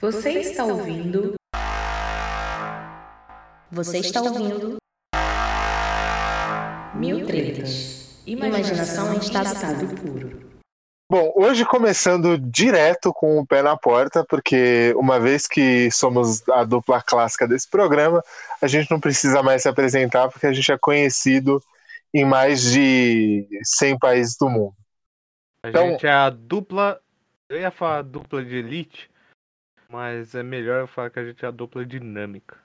Você está ouvindo? Você está ouvindo? Mil tretas. Imaginação em estado puro. Bom, hoje começando direto com o pé na porta, porque uma vez que somos a dupla clássica desse programa, a gente não precisa mais se apresentar, porque a gente é conhecido em mais de 100 países do mundo. A Então- gente é a dupla. Eu ia falar dupla de elite, mas é melhor eu falar que a gente é a dupla dinâmica.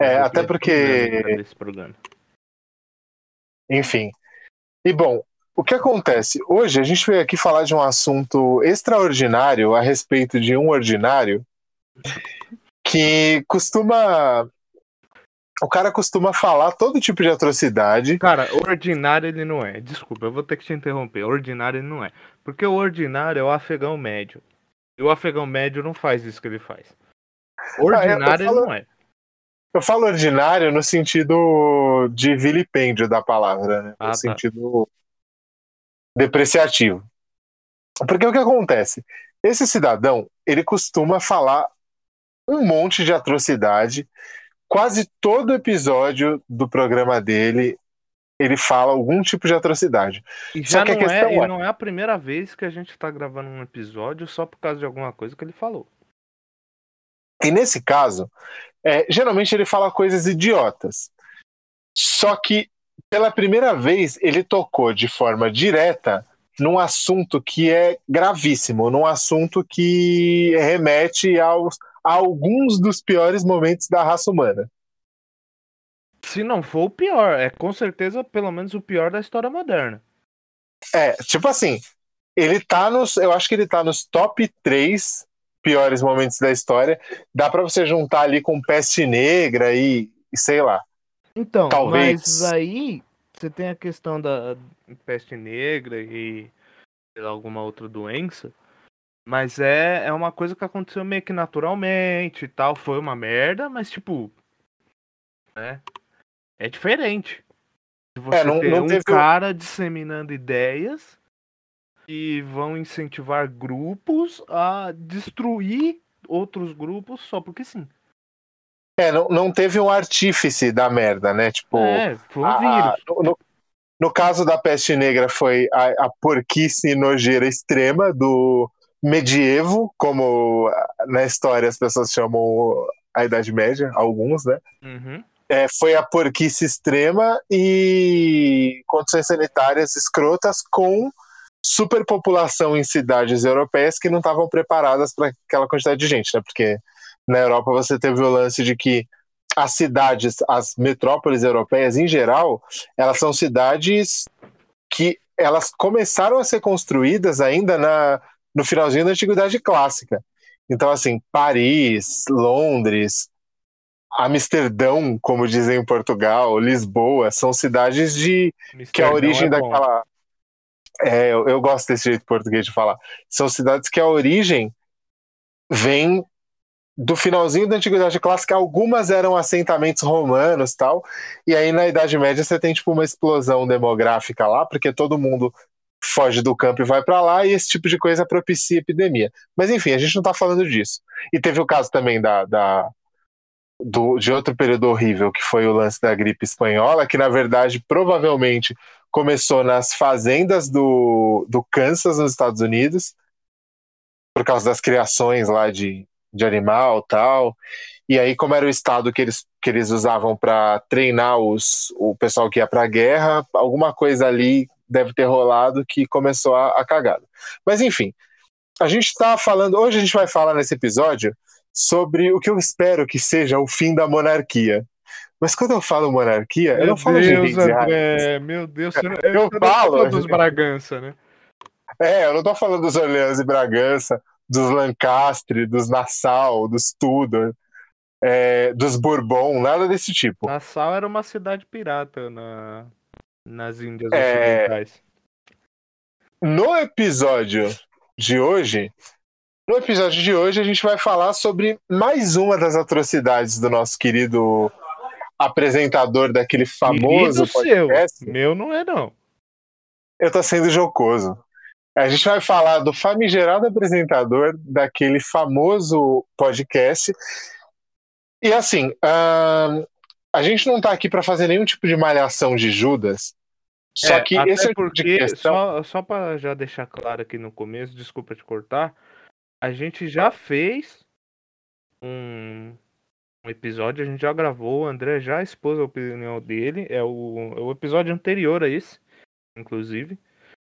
É, até porque- Desse programa. Enfim. E bom, o que acontece? Hoje a gente veio aqui falar de um assunto extraordinário a respeito de um ordinário que costuma. O cara costuma falar todo tipo de atrocidade. Cara, ordinário ele não é. Desculpa, eu vou ter que te interromper. Ordinário ele não é. Porque o ordinário é o afegão médio. E o afegão médio não faz isso que ele faz. Ordinário falo- ele não é. Eu falo ordinário no sentido de vilipêndio da palavra, né? Ah, no tá. sentido depreciativo. Porque o que acontece? Esse cidadão, ele costuma falar um monte de atrocidade. Quase todo episódio do programa dele, ele fala algum tipo de atrocidade. E Só já que a não, é, questão e é- não é a primeira vez que a gente tá gravando um episódio só por causa de alguma coisa que ele falou. E nesse caso, é, geralmente ele fala coisas idiotas. Só que, pela primeira vez, ele tocou de forma direta num assunto que é gravíssimo, num assunto que remete aos, a alguns dos piores momentos da raça humana. Se não for o pior, é com certeza pelo menos o pior da história moderna. É, tipo assim, ele tá nos. Eu acho que ele tá nos top 3 piores momentos da história. Dá pra você juntar ali com peste negra e, e sei lá. Então, Talvez. mas aí você tem a questão da peste negra e lá, alguma outra doença. Mas é, é uma coisa que aconteceu meio que naturalmente e tal. Foi uma merda, mas tipo. Né? É diferente. Se você É, não- não um teve cara disseminando ideias que vão incentivar grupos a destruir outros grupos só porque sim. É, não, não teve um artífice da merda, né? Tipo. é, foi um a- vírus. no, no- no caso da peste negra foi a, a porquice nojeira extrema do medievo, como ah, na história as pessoas chamam a Idade Média, alguns, né? Uhum. É, foi a porquice extrema e condições sanitárias escrotas com superpopulação em cidades europeias que não estavam preparadas para aquela quantidade de gente, né? Porque na Europa você teve o lance de que as cidades, as metrópoles europeias em geral, elas são cidades que elas começaram a ser construídas ainda na, no finalzinho da Antiguidade Clássica. Então, assim, Paris, Londres, Amsterdão, como dizem em Portugal, Lisboa, são cidades de que a Amsterdão origem é daquela. É, eu, eu gosto desse jeito português de falar. São cidades que a origem vem do finalzinho da Antiguidade Clássica. Algumas eram assentamentos romanos tal. E aí na Idade Média você tem tipo uma explosão demográfica lá, porque todo mundo foge do campo e vai para lá, e esse tipo de coisa propicia epidemia. Mas enfim, a gente não tá falando disso. E teve o caso também da, da, do, de outro período horrível, que foi o lance da gripe espanhola, que na verdade provavelmente começou nas fazendas do, do Kansas, nos Estados Unidos, por causa das criações lá de, de animal tal. E aí, como era o estado que eles, que eles usavam para treinar os, o pessoal que ia para a guerra, alguma coisa ali deve ter rolado que começou a, a cagada. Mas enfim, a gente está falando. Hoje a gente vai falar nesse episódio sobre o que eu espero que seja o fim da monarquia. Mas quando eu falo monarquia, eu Meu não falo de Deus, e rainhas. André, meu Deus, Eu não tá falo. dos Bragança, né? É, eu não tô falando dos Orleans e Bragança, dos Lancastre, dos Nassau, dos Tudor, é, dos Bourbon, nada desse tipo. Nassau era uma cidade pirata na, nas Índias É. Ocidentais. No episódio de hoje, no episódio de hoje a gente vai falar sobre mais uma das atrocidades do nosso querido apresentador daquele famoso Querido seu, podcast. meu não é não. Eu tô sendo jocoso. A gente vai falar do famigerado apresentador daquele famoso podcast. E assim, uh, a gente não está aqui para fazer nenhum tipo de malhação de Judas. Só É, que esse é o porque, questão. só, só para já deixar claro aqui no começo, desculpa te cortar, a gente já fez um, um episódio, a gente já gravou, o André já expôs a opinião dele, é o, é o episódio anterior a esse, inclusive,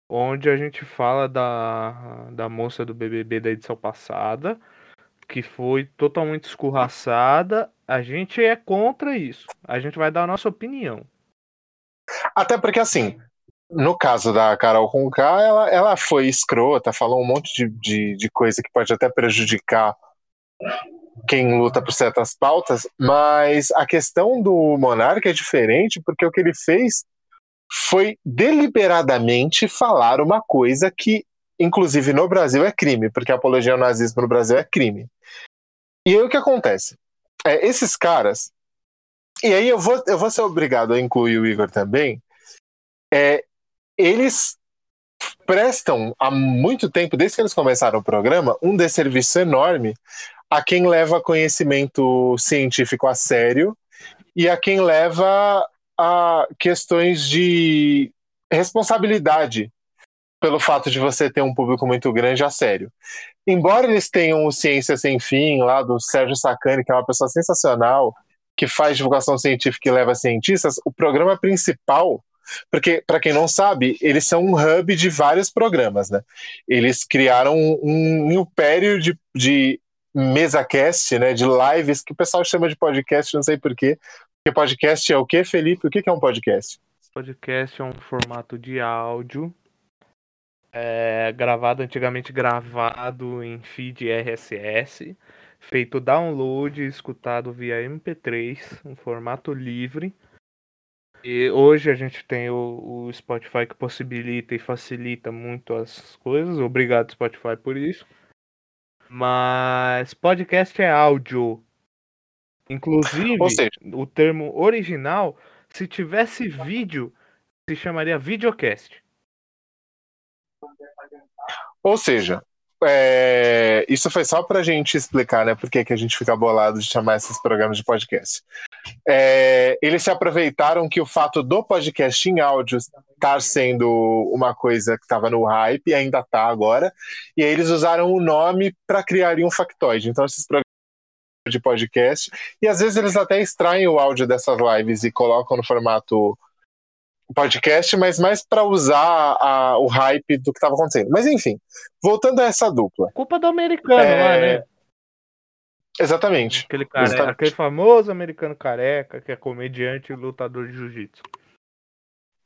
onde a gente fala da, da moça do BBB da edição passada, que foi totalmente escorraçada. A gente é contra isso. A gente vai dar a nossa opinião. Até porque, assim, no caso da Carol Conká, ela, ela foi escrota, falou um monte de, de, de coisa que pode até prejudicar quem luta por certas pautas, mas a questão do Monarca é diferente porque o que ele fez foi deliberadamente falar uma coisa que, inclusive no Brasil, é crime, porque a apologia ao nazismo no Brasil é crime. E aí o que acontece? É, esses caras, e aí eu vou, eu vou ser obrigado a incluir o Igor também, é, eles prestam há muito tempo, desde que eles começaram o programa, um desserviço enorme a quem leva conhecimento científico a sério e a quem leva a questões de responsabilidade pelo fato de você ter um público muito grande a sério. Embora eles tenham o Ciência Sem Fim, lá do Sérgio Sacani, que é uma pessoa sensacional, que faz divulgação científica e leva cientistas, o programa principal porque, para quem não sabe, eles são um hub de vários programas, né? Eles criaram um, império de, de mesa-cast, né? De lives, que o pessoal chama de podcast, não sei porquê. Porque podcast é o quê, Felipe? O que é um podcast? Podcast é um formato de áudio é, gravado, antigamente gravado em feed RSS, feito download escutado via MP3, um formato livre. E hoje a gente tem o, o Spotify que possibilita e facilita muito as coisas. Obrigado, Spotify, por isso. Mas podcast é áudio. Inclusive, seja, o termo original, se tivesse vídeo, se chamaria videocast. ou seja é, isso foi só para a gente explicar, né, por que que a gente fica bolado de chamar esses programas de podcast. É, eles se aproveitaram que o fato do podcast em áudio estar sendo uma coisa que estava no hype, e ainda está agora, e aí eles usaram o nome para criar um factoide. Então, esses programas de podcast, e às vezes eles até extraem o áudio dessas lives e colocam no formato podcast, mas mais para usar a- o hype do que estava acontecendo. Mas enfim, voltando a essa dupla. Culpa do americano É, lá, né? Exatamente. Aquele, careca, exatamente. aquele famoso americano careca, que é comediante e lutador de jiu-jitsu.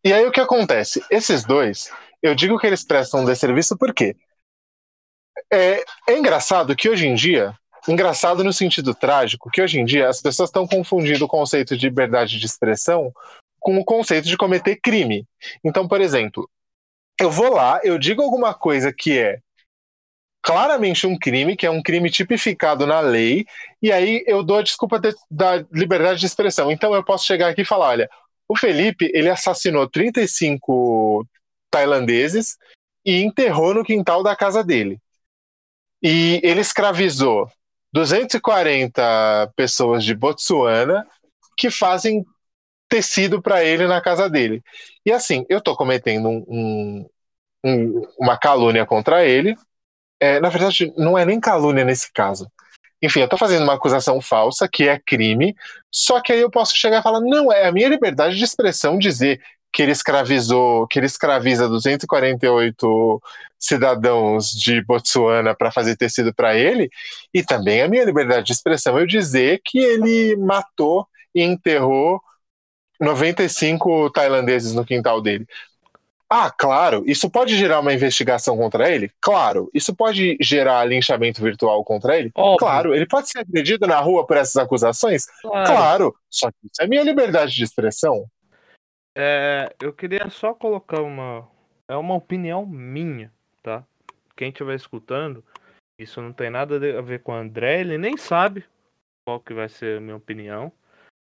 E aí o que acontece? Esses dois, eu digo que eles prestam um desserviço porque é, é engraçado que hoje em dia, engraçado no sentido trágico, que hoje em dia as pessoas estão confundindo o conceito de liberdade de expressão com o conceito de cometer crime. Então, por exemplo, eu vou lá, eu digo alguma coisa que é claramente um crime, que é um crime tipificado na lei, e aí eu dou a desculpa de- da liberdade de expressão. Então eu posso chegar aqui e falar, olha, o Felipe, ele assassinou 35 tailandeses e enterrou no quintal da casa dele. E ele escravizou 240 pessoas de Botsuana que fazem tecido para ele na casa dele. E assim, eu estou cometendo um- um- um- uma calúnia contra ele. É, na verdade, não é nem calúnia nesse caso. Enfim, eu estou fazendo uma acusação falsa, que é crime, só que aí eu posso chegar e falar: não, é a minha liberdade de expressão dizer que ele escravizou, que ele escraviza 248 cidadãos de Botsuana para fazer tecido para ele, e também é a minha liberdade de expressão eu dizer que ele matou e enterrou 95 tailandeses no quintal dele. Ah, claro, isso pode gerar uma investigação contra ele? Claro. Isso pode gerar linchamento virtual contra ele? Óbvio. Claro. Ele pode ser agredido na rua por essas acusações? Claro. Claro. Só que isso é minha liberdade de expressão. É, eu queria só colocar uma. É uma opinião minha, tá? Quem estiver escutando, isso não tem nada a ver com o André, ele nem sabe qual que vai ser a minha opinião.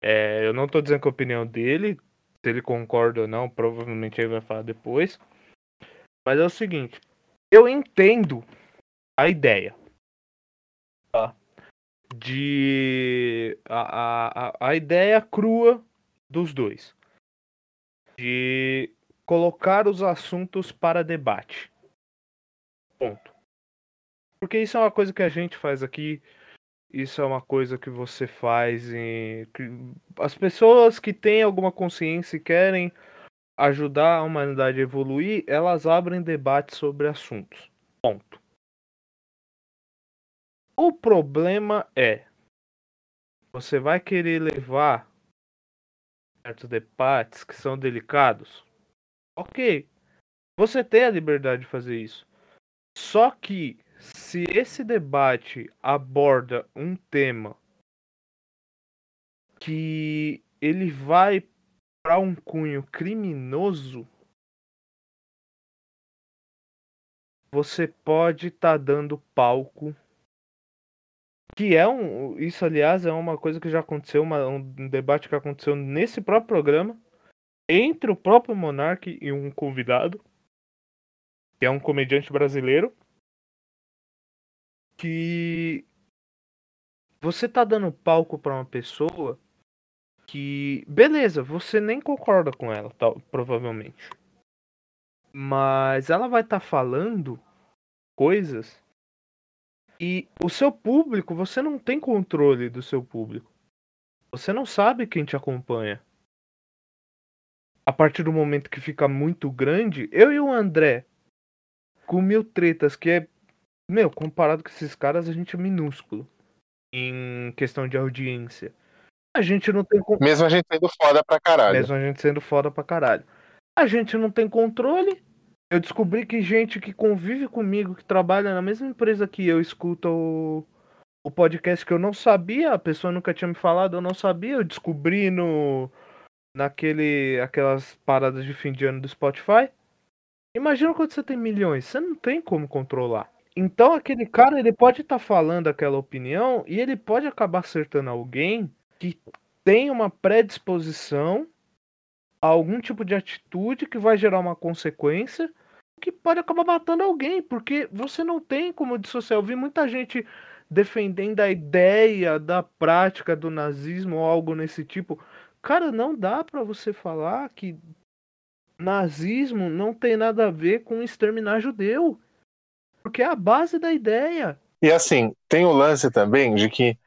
É, eu não tô dizendo que a opinião dele, se ele concorda ou não, provavelmente ele vai falar depois. Mas é o seguinte, eu entendo a ideia tá? de a, a, a ideia crua dos dois de colocar os assuntos para debate. Ponto. Porque isso é uma coisa que a gente faz aqui, isso é uma coisa que você faz em. As pessoas que têm alguma consciência e querem ajudar a humanidade a evoluir, elas abrem debates sobre assuntos. Ponto. O problema é. Você vai querer levar certos debates que são delicados? Ok. Você tem a liberdade de fazer isso. Só que se esse debate aborda um tema que ele vai para um cunho criminoso, você pode estar tá dando palco. Que é um. Isso, aliás, é uma coisa que já aconteceu, uma, um debate que aconteceu nesse próprio programa, entre o próprio Monark e um convidado, que é um comediante brasileiro que você tá dando palco para uma pessoa que, beleza, você nem concorda com ela, tal, provavelmente. Mas ela vai estar tá falando coisas e o seu público, você não tem controle do seu público. Você não sabe quem te acompanha. A partir do momento que fica muito grande, eu e o André, com mil tretas, que é meu, comparado com esses caras, a gente é minúsculo em questão de audiência. A gente não tem. Mesmo a gente sendo foda pra caralho. Mesmo a gente sendo foda pra caralho. A gente não tem controle. Eu descobri que gente que convive comigo, que trabalha na mesma empresa que eu, escuta o, o podcast que eu não sabia, a pessoa nunca tinha me falado, eu não sabia, eu descobri no naquele aquelas paradas de fim de ano do Spotify. Imagina quando você tem milhões, você não tem como controlar. Então aquele cara, ele pode estar tá falando aquela opinião e ele pode acabar acertando alguém que tem uma predisposição a algum tipo de atitude que vai gerar uma consequência que pode acabar matando alguém, porque você não tem como dissociar. Eu vi muita gente defendendo a ideia da prática do nazismo ou algo nesse tipo. Cara, não dá para você falar que nazismo não tem nada a ver com exterminar judeu. Porque é a base da ideia. E assim, tem o lance também de que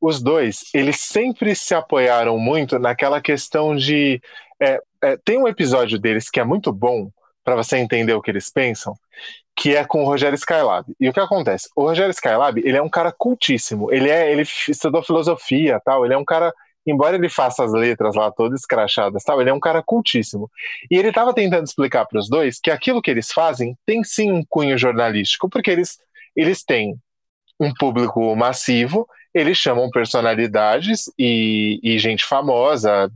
os dois, eles sempre se apoiaram muito naquela questão de. É, é, tem um episódio deles que é muito bom para você entender o que eles pensam, que é com o Rogério Skylab. E o que acontece? O Rogério Skylab, ele é um cara cultíssimo. Ele é, ele estudou filosofia, tal. Ele é um cara embora ele faça as letras lá todas escrachadas, tal, ele é um cara cultíssimo. E ele estava tentando explicar para os dois que aquilo que eles fazem tem sim um cunho jornalístico, porque eles, eles têm um público massivo, eles chamam personalidades e, e gente famosa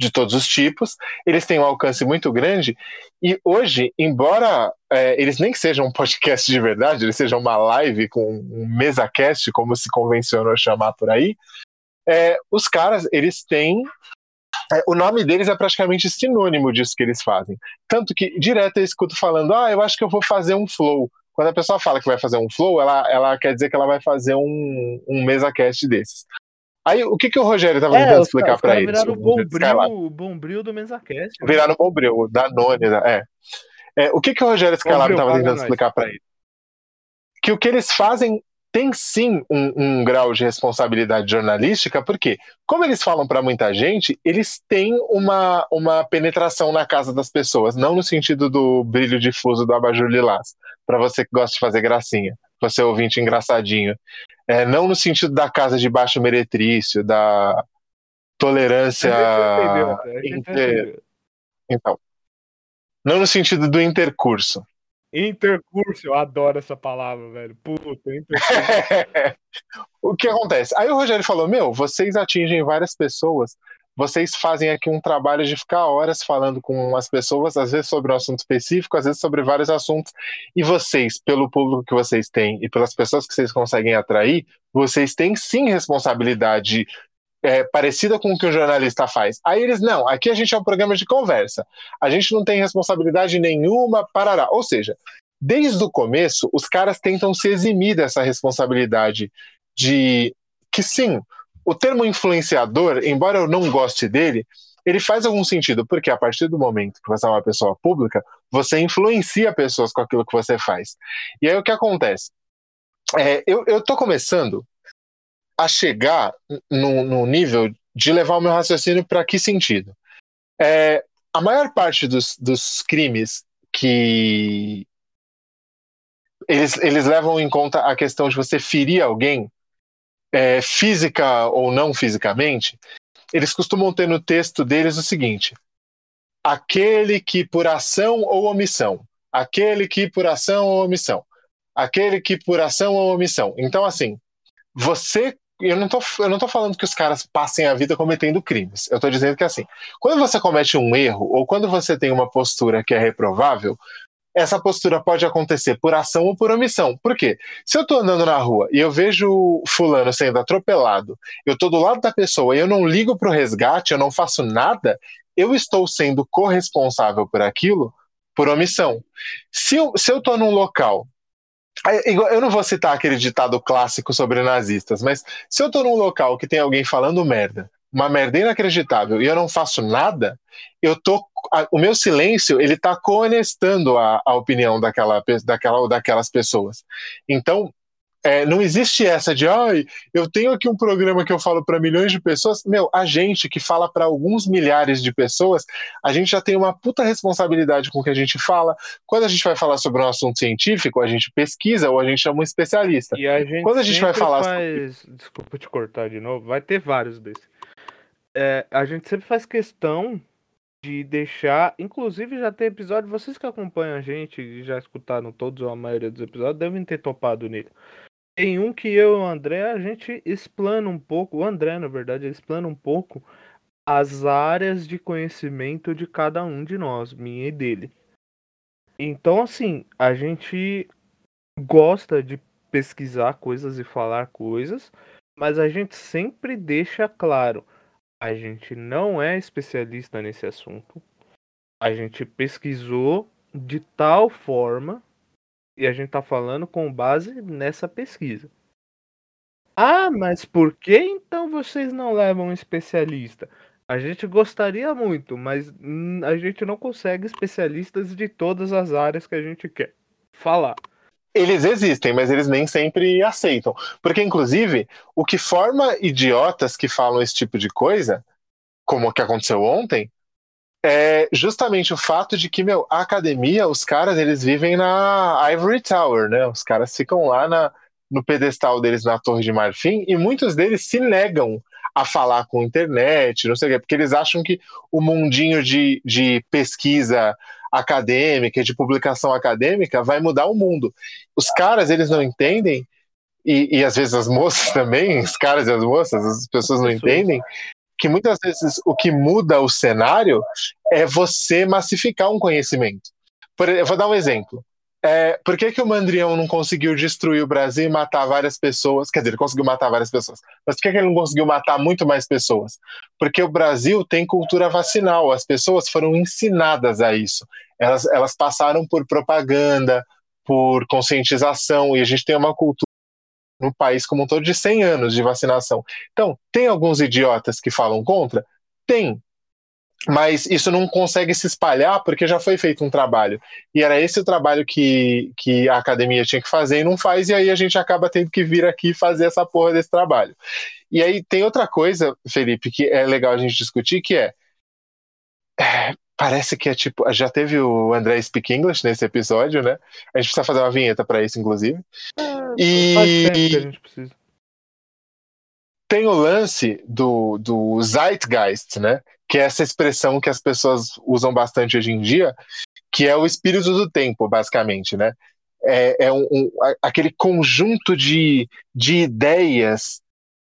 de todos os tipos, eles têm um alcance muito grande, e hoje, embora é, eles nem sejam um podcast de verdade, eles sejam uma live com um mesa cast, como se convencionou chamar por aí, é, os caras, eles têm. É, o nome deles é praticamente sinônimo disso que eles fazem. Tanto que direto eu escuto falando, ah, eu acho que eu vou fazer um flow. Quando a pessoa fala que vai fazer um flow, ela, ela quer dizer que ela vai fazer um, um mesa cast desses. Aí, o que, que o Rogério estava é, tentando explicar para eles? Viraram o bombril, o bombril do MesaCast. Né? Viraram o bombril, da None, é. é. O que, que o Rogério Scalab estava tentando explicar para eles? Que o que eles fazem tem sim um, um, grau de responsabilidade jornalística, porque, como eles falam para muita gente, eles têm uma, uma penetração na casa das pessoas, não no sentido do brilho difuso do abajur lilás, para você que gosta de fazer gracinha, você ouvinte engraçadinho. É, não no sentido da casa de baixo meretrício, da tolerância. Inter... Então. Não no sentido do intercurso. Intercurso, eu adoro essa palavra, velho. Puta, intercurso. o que acontece? Aí o Rogério falou: Meu, vocês atingem várias pessoas, vocês fazem aqui um trabalho de ficar horas falando com as pessoas, às vezes sobre um assunto específico, às vezes sobre vários assuntos, e vocês, pelo público que vocês têm e pelas pessoas que vocês conseguem atrair, vocês têm sim responsabilidade é, parecida com o que o jornalista faz. Aí eles, não, aqui a gente é um programa de conversa. A gente não tem responsabilidade nenhuma, parará. Ou seja, desde o começo, os caras tentam se eximir dessa responsabilidade de que sim, o termo influenciador, embora eu não goste dele, ele faz algum sentido, porque a partir do momento que você é uma pessoa pública, você influencia pessoas com aquilo que você faz. E aí o que acontece? É, eu, tô começando a chegar no, no nível de levar o meu raciocínio para que sentido? É, a maior parte dos, dos crimes que eles, eles levam em conta a questão de você ferir alguém, é, física ou não fisicamente, eles costumam ter no texto deles o seguinte: aquele que por ação ou omissão, aquele que por ação ou omissão, aquele que por ação ou omissão. Então, assim, você. Eu não, tô, eu não tô falando que os caras passem a vida cometendo crimes. Eu tô dizendo que, assim, quando você comete um erro ou quando você tem uma postura que é reprovável, essa postura pode acontecer por ação ou por omissão. Por quê? Se eu estou andando na rua e eu vejo fulano sendo atropelado, eu estou do lado da pessoa e eu não ligo para o resgate, eu não faço nada, eu estou sendo corresponsável por aquilo por omissão. Se eu, tô num local eu não vou citar aquele ditado clássico sobre nazistas, mas se eu estou num local que tem alguém falando merda uma merda inacreditável e eu não faço nada, eu tô o meu silêncio ele tá conectando a, a opinião daquela, daquela daquelas pessoas. Então é, não existe essa de, ai, eu tenho aqui um programa que eu falo para milhões de pessoas. Meu, a gente que fala para alguns milhares de pessoas, a gente já tem uma puta responsabilidade com o que a gente fala. Quando a gente vai falar sobre um assunto científico, a gente pesquisa ou a gente chama um especialista. E a gente Quando a gente vai falar. Faz... Sobre... Desculpa te cortar de novo, vai ter vários desses é, a gente sempre faz questão de deixar. Inclusive, já tem episódio. Vocês que acompanham a gente e já escutaram todos ou a maioria dos episódios devem ter topado nele. Tem um que eu e o André, a gente explana um pouco. O André, na verdade, explana um pouco as áreas de conhecimento de cada um de nós, minha e dele. Então, assim, a gente gosta de pesquisar coisas e falar coisas, mas a gente sempre deixa claro a gente não é especialista nesse assunto. A gente pesquisou de tal forma e a gente está falando com base nessa pesquisa. Ah, mas por que então vocês não levam um especialista? A gente gostaria muito, mas a gente não consegue especialistas de todas as áreas que a gente quer falar. Eles existem, mas eles nem sempre aceitam. Porque, inclusive, o que forma idiotas que falam esse tipo de coisa, como o que aconteceu ontem, é justamente o fato de que, meu, a academia, os caras, eles vivem na Ivory Tower, né? Os caras ficam lá na, no pedestal deles na Torre de Marfim e muitos deles se negam a falar com a internet, não sei o quê, porque eles acham que o mundinho de, de pesquisa acadêmica, de publicação acadêmica, vai mudar o mundo. Os caras, eles não entendem, e, e às vezes as moças também, os caras e as moças, as pessoas não entendem, que muitas vezes o que muda o cenário é você massificar um conhecimento. Por, eu vou dar um exemplo. É, por que, que o Mandrião não conseguiu destruir o Brasil e matar várias pessoas? Quer dizer, ele conseguiu matar várias pessoas. Mas por que, que ele não conseguiu matar muito mais pessoas? Porque o Brasil tem cultura vacinal. As pessoas foram ensinadas a isso. Elas, elas passaram por propaganda, por conscientização, e a gente tem uma cultura no país como um todo de 100 anos de vacinação. Então, tem alguns idiotas que falam contra? Tem mas isso não consegue se espalhar porque já foi feito um trabalho. E era esse o trabalho que, que a academia tinha que fazer e não faz, e aí a gente acaba tendo que vir aqui fazer essa porra desse trabalho. E aí tem outra coisa, Felipe, que é legal a gente discutir, que é. é parece que é tipo. Já teve o André Speak English nesse episódio, né? A gente precisa fazer uma vinheta para isso, inclusive. E. Faz tempo que a gente precisa tem o lance do, do zeitgeist, né? Que é essa expressão que as pessoas usam bastante hoje em dia, que é o espírito do tempo, basicamente, né? É, é um, um, aquele conjunto de, de ideias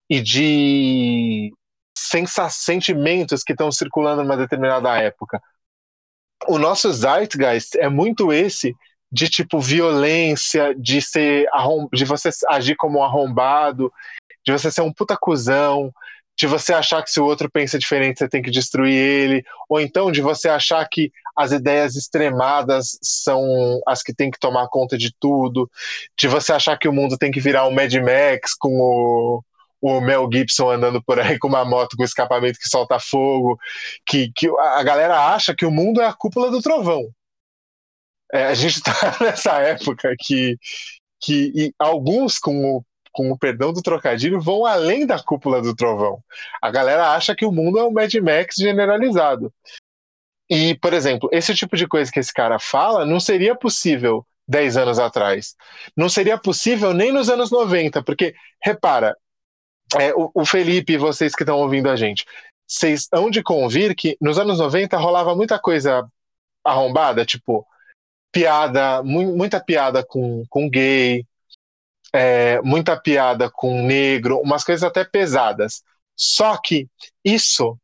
e de sensa sentimentos que estão circulando numa determinada época. O nosso zeitgeist é muito esse de tipo violência, de ser de você agir como um arrombado, de você ser um puta cuzão, de você achar que se o outro pensa diferente você tem que destruir ele, ou então de você achar que as ideias extremadas são as que tem que tomar conta de tudo, de você achar que o mundo tem que virar um Mad Max com o, o Mel Gibson andando por aí com uma moto com escapamento que solta fogo, que, que a galera acha que o mundo é a cúpula do trovão. É, a gente está nessa época que, que alguns com o com o perdão do trocadilho, vão além da cúpula do trovão. A galera acha que o mundo é um Mad Max generalizado. E, por exemplo, esse tipo de coisa que esse cara fala não seria possível 10 anos atrás. Não seria possível nem nos anos 90, porque, repara, é, o, o Felipe e vocês que estão ouvindo a gente, vocês hão de convir que nos anos 90 rolava muita coisa arrombada, tipo, piada, mu muita piada com, com gay, é, muita piada com negro, umas coisas até pesadas. Só que isso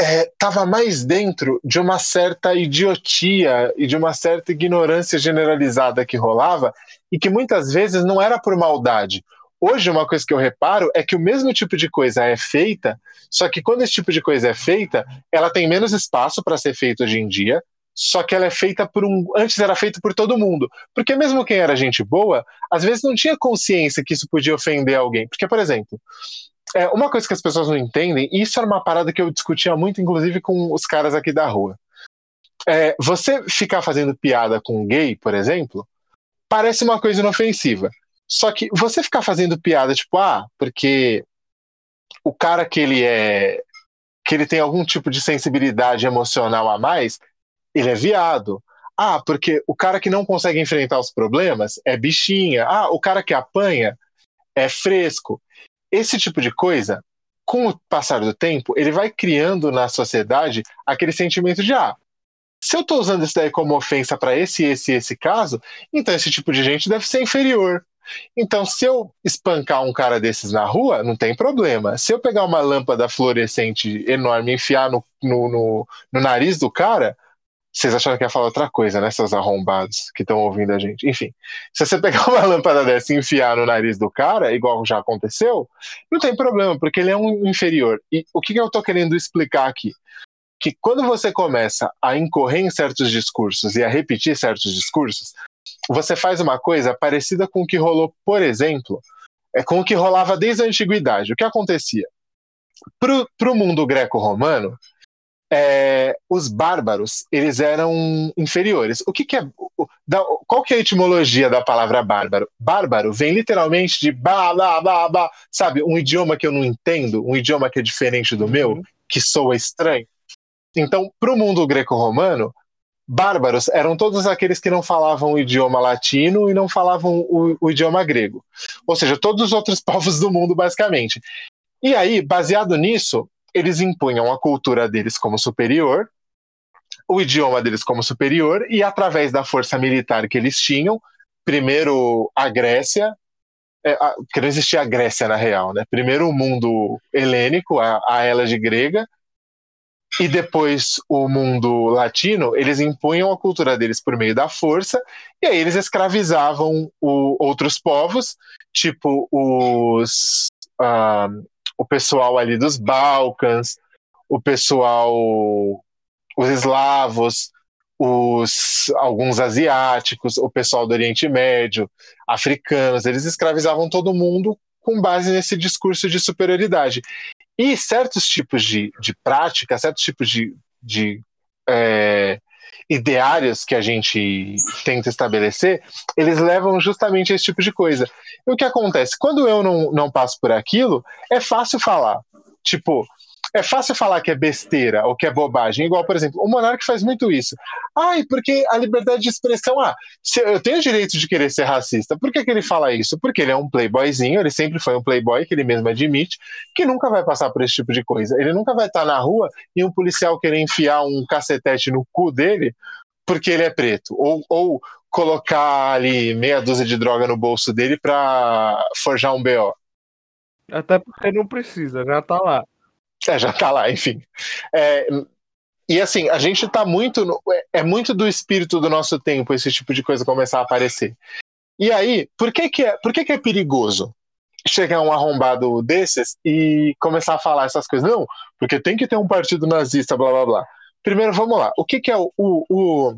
estava é, mais dentro de uma certa idiotia e de uma certa ignorância generalizada que rolava e que muitas vezes não era por maldade. Hoje, uma coisa que eu reparo é que o mesmo tipo de coisa é feita, só que quando esse tipo de coisa é feita, ela tem menos espaço para ser feita hoje em dia, só que ela é feita por um. Antes era feita por todo mundo. Porque mesmo quem era gente boa, às vezes não tinha consciência que isso podia ofender alguém. Porque, por exemplo, é, uma coisa que as pessoas não entendem, e isso era uma parada que eu discutia muito, inclusive, com os caras aqui da rua. É, você ficar fazendo piada com um gay, por exemplo, parece uma coisa inofensiva. Só que você ficar fazendo piada, tipo, ah, porque o cara que ele é. que ele tem algum tipo de sensibilidade emocional a mais, ele é viado. Ah, porque o cara que não consegue enfrentar os problemas é bichinha. Ah, o cara que apanha é fresco. Esse tipo de coisa, com o passar do tempo, ele vai criando na sociedade aquele sentimento de ah, se eu estou usando isso daí como ofensa para esse, esse, esse caso, então esse tipo de gente deve ser inferior. Então, se eu espancar um cara desses na rua, não tem problema. Se eu pegar uma lâmpada fluorescente enorme e enfiar no, no, no, no nariz do cara, vocês acharam que ia falar outra coisa, né, seus arrombados que estão ouvindo a gente? Enfim, se você pegar uma lâmpada dessa e enfiar no nariz do cara, igual já aconteceu, não tem problema, porque ele é um inferior. E o que, que eu estou querendo explicar aqui? Que quando você começa a incorrer em certos discursos e a repetir certos discursos, você faz uma coisa parecida com o que rolou, por exemplo, é com o que rolava desde a antiguidade. O que acontecia? Para o mundo greco-romano, é, os bárbaros eles eram inferiores. O que, que é? qual que é a etimologia da palavra bárbaro? Bárbaro vem literalmente de ba, ba, ba, ba, sabe? Um idioma que eu não entendo, um idioma que é diferente do meu, uhum. que soa estranho. Então, para o mundo greco-romano, bárbaros eram todos aqueles que não falavam o idioma latino e não falavam o, o idioma grego. Ou seja, todos os outros povos do mundo, basicamente. E aí, baseado nisso, eles impunham a cultura deles como superior, o idioma deles como superior, e através da força militar que eles tinham, primeiro a Grécia, é, a, que não existia a Grécia na real, né? Primeiro o mundo helênico, a, a Hélade grega, e depois o mundo latino, eles impunham a cultura deles por meio da força, e aí eles escravizavam o, outros povos, tipo os, uh, o pessoal ali dos Balcãs, o pessoal, os eslavos, os alguns asiáticos, o pessoal do Oriente Médio, africanos, eles escravizavam todo mundo com base nesse discurso de superioridade. E certos tipos de, de prática, certos tipos de, de é, ideários que a gente tenta estabelecer, eles levam justamente a esse tipo de coisa. O que acontece? Quando eu não, não passo por aquilo, é fácil falar. Tipo, é fácil falar que é besteira ou que é bobagem. Igual, por exemplo, o Monark faz muito isso. Ai, porque a liberdade de expressão, ah, eu tenho o direito de querer ser racista. Por que, que ele fala isso? Porque ele é um playboyzinho, ele sempre foi um playboy, que ele mesmo admite, que nunca vai passar por esse tipo de coisa. Ele nunca vai estar na rua e um policial querer enfiar um cacetete no cu dele porque ele é preto. Ou, ou colocar ali meia dúzia de droga no bolso dele para forjar um BO. Até porque não precisa, já tá lá. É, já tá lá, enfim. É, e assim, a gente tá muito. No, é, é muito do espírito do nosso tempo esse tipo de coisa começar a aparecer. E aí, por que, que, é, por que, que é perigoso? chegar um arrombado desses e começar a falar essas coisas. Não, porque tem que ter um partido nazista, blá blá blá. Primeiro, vamos lá. O que, que é o, o, o,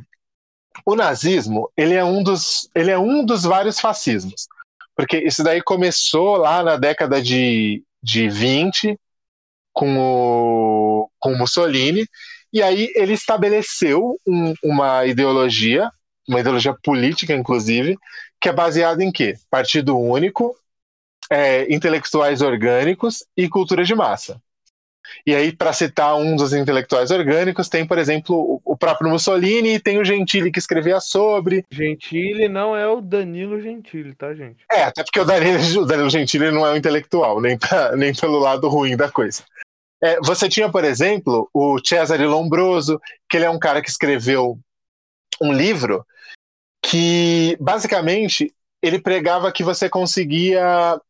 o nazismo? Ele é, um dos, ele é um dos vários fascismos. Porque isso daí começou lá na década de, de 20 com o, com Mussolini, e aí ele estabeleceu um, uma ideologia, uma ideologia política, inclusive, que é baseada em quê? Partido único, é, intelectuais orgânicos e cultura de massa. E aí, para citar um dos intelectuais orgânicos, tem, por exemplo, o próprio Mussolini e tem o Gentili que escrevia sobre. Gentili não é o Danilo Gentili, tá, gente? É, até porque o Danilo, o Danilo Gentili não é um intelectual, nem, pra, nem pelo lado ruim da coisa. É, você tinha, por exemplo, o Cesare Lombroso, que ele é um cara que escreveu um livro que, basicamente, ele pregava que você conseguia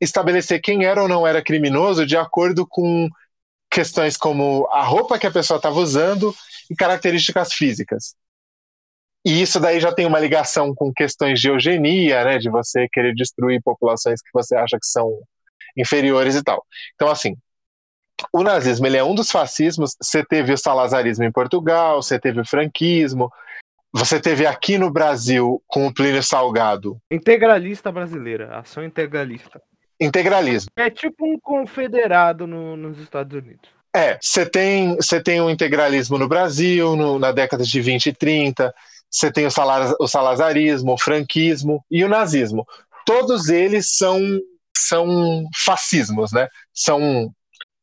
estabelecer quem era ou não era criminoso de acordo com questões como a roupa que a pessoa estava usando e características físicas. E isso daí já tem uma ligação com questões de eugenia, né, de você querer destruir populações que você acha que são inferiores e tal. Então, assim, o nazismo ele é um dos fascismos. Você teve o salazarismo em Portugal, você teve o franquismo, você teve aqui no Brasil com o Plínio Salgado. Integralista brasileira, ação integralista. Integralismo. É tipo um confederado no, nos Estados Unidos. É, você tem, você tem o integralismo no Brasil, no, na década de 20 e 30, você tem o, salaz, o salazarismo, o franquismo e o nazismo. Todos eles são, são fascismos, né? São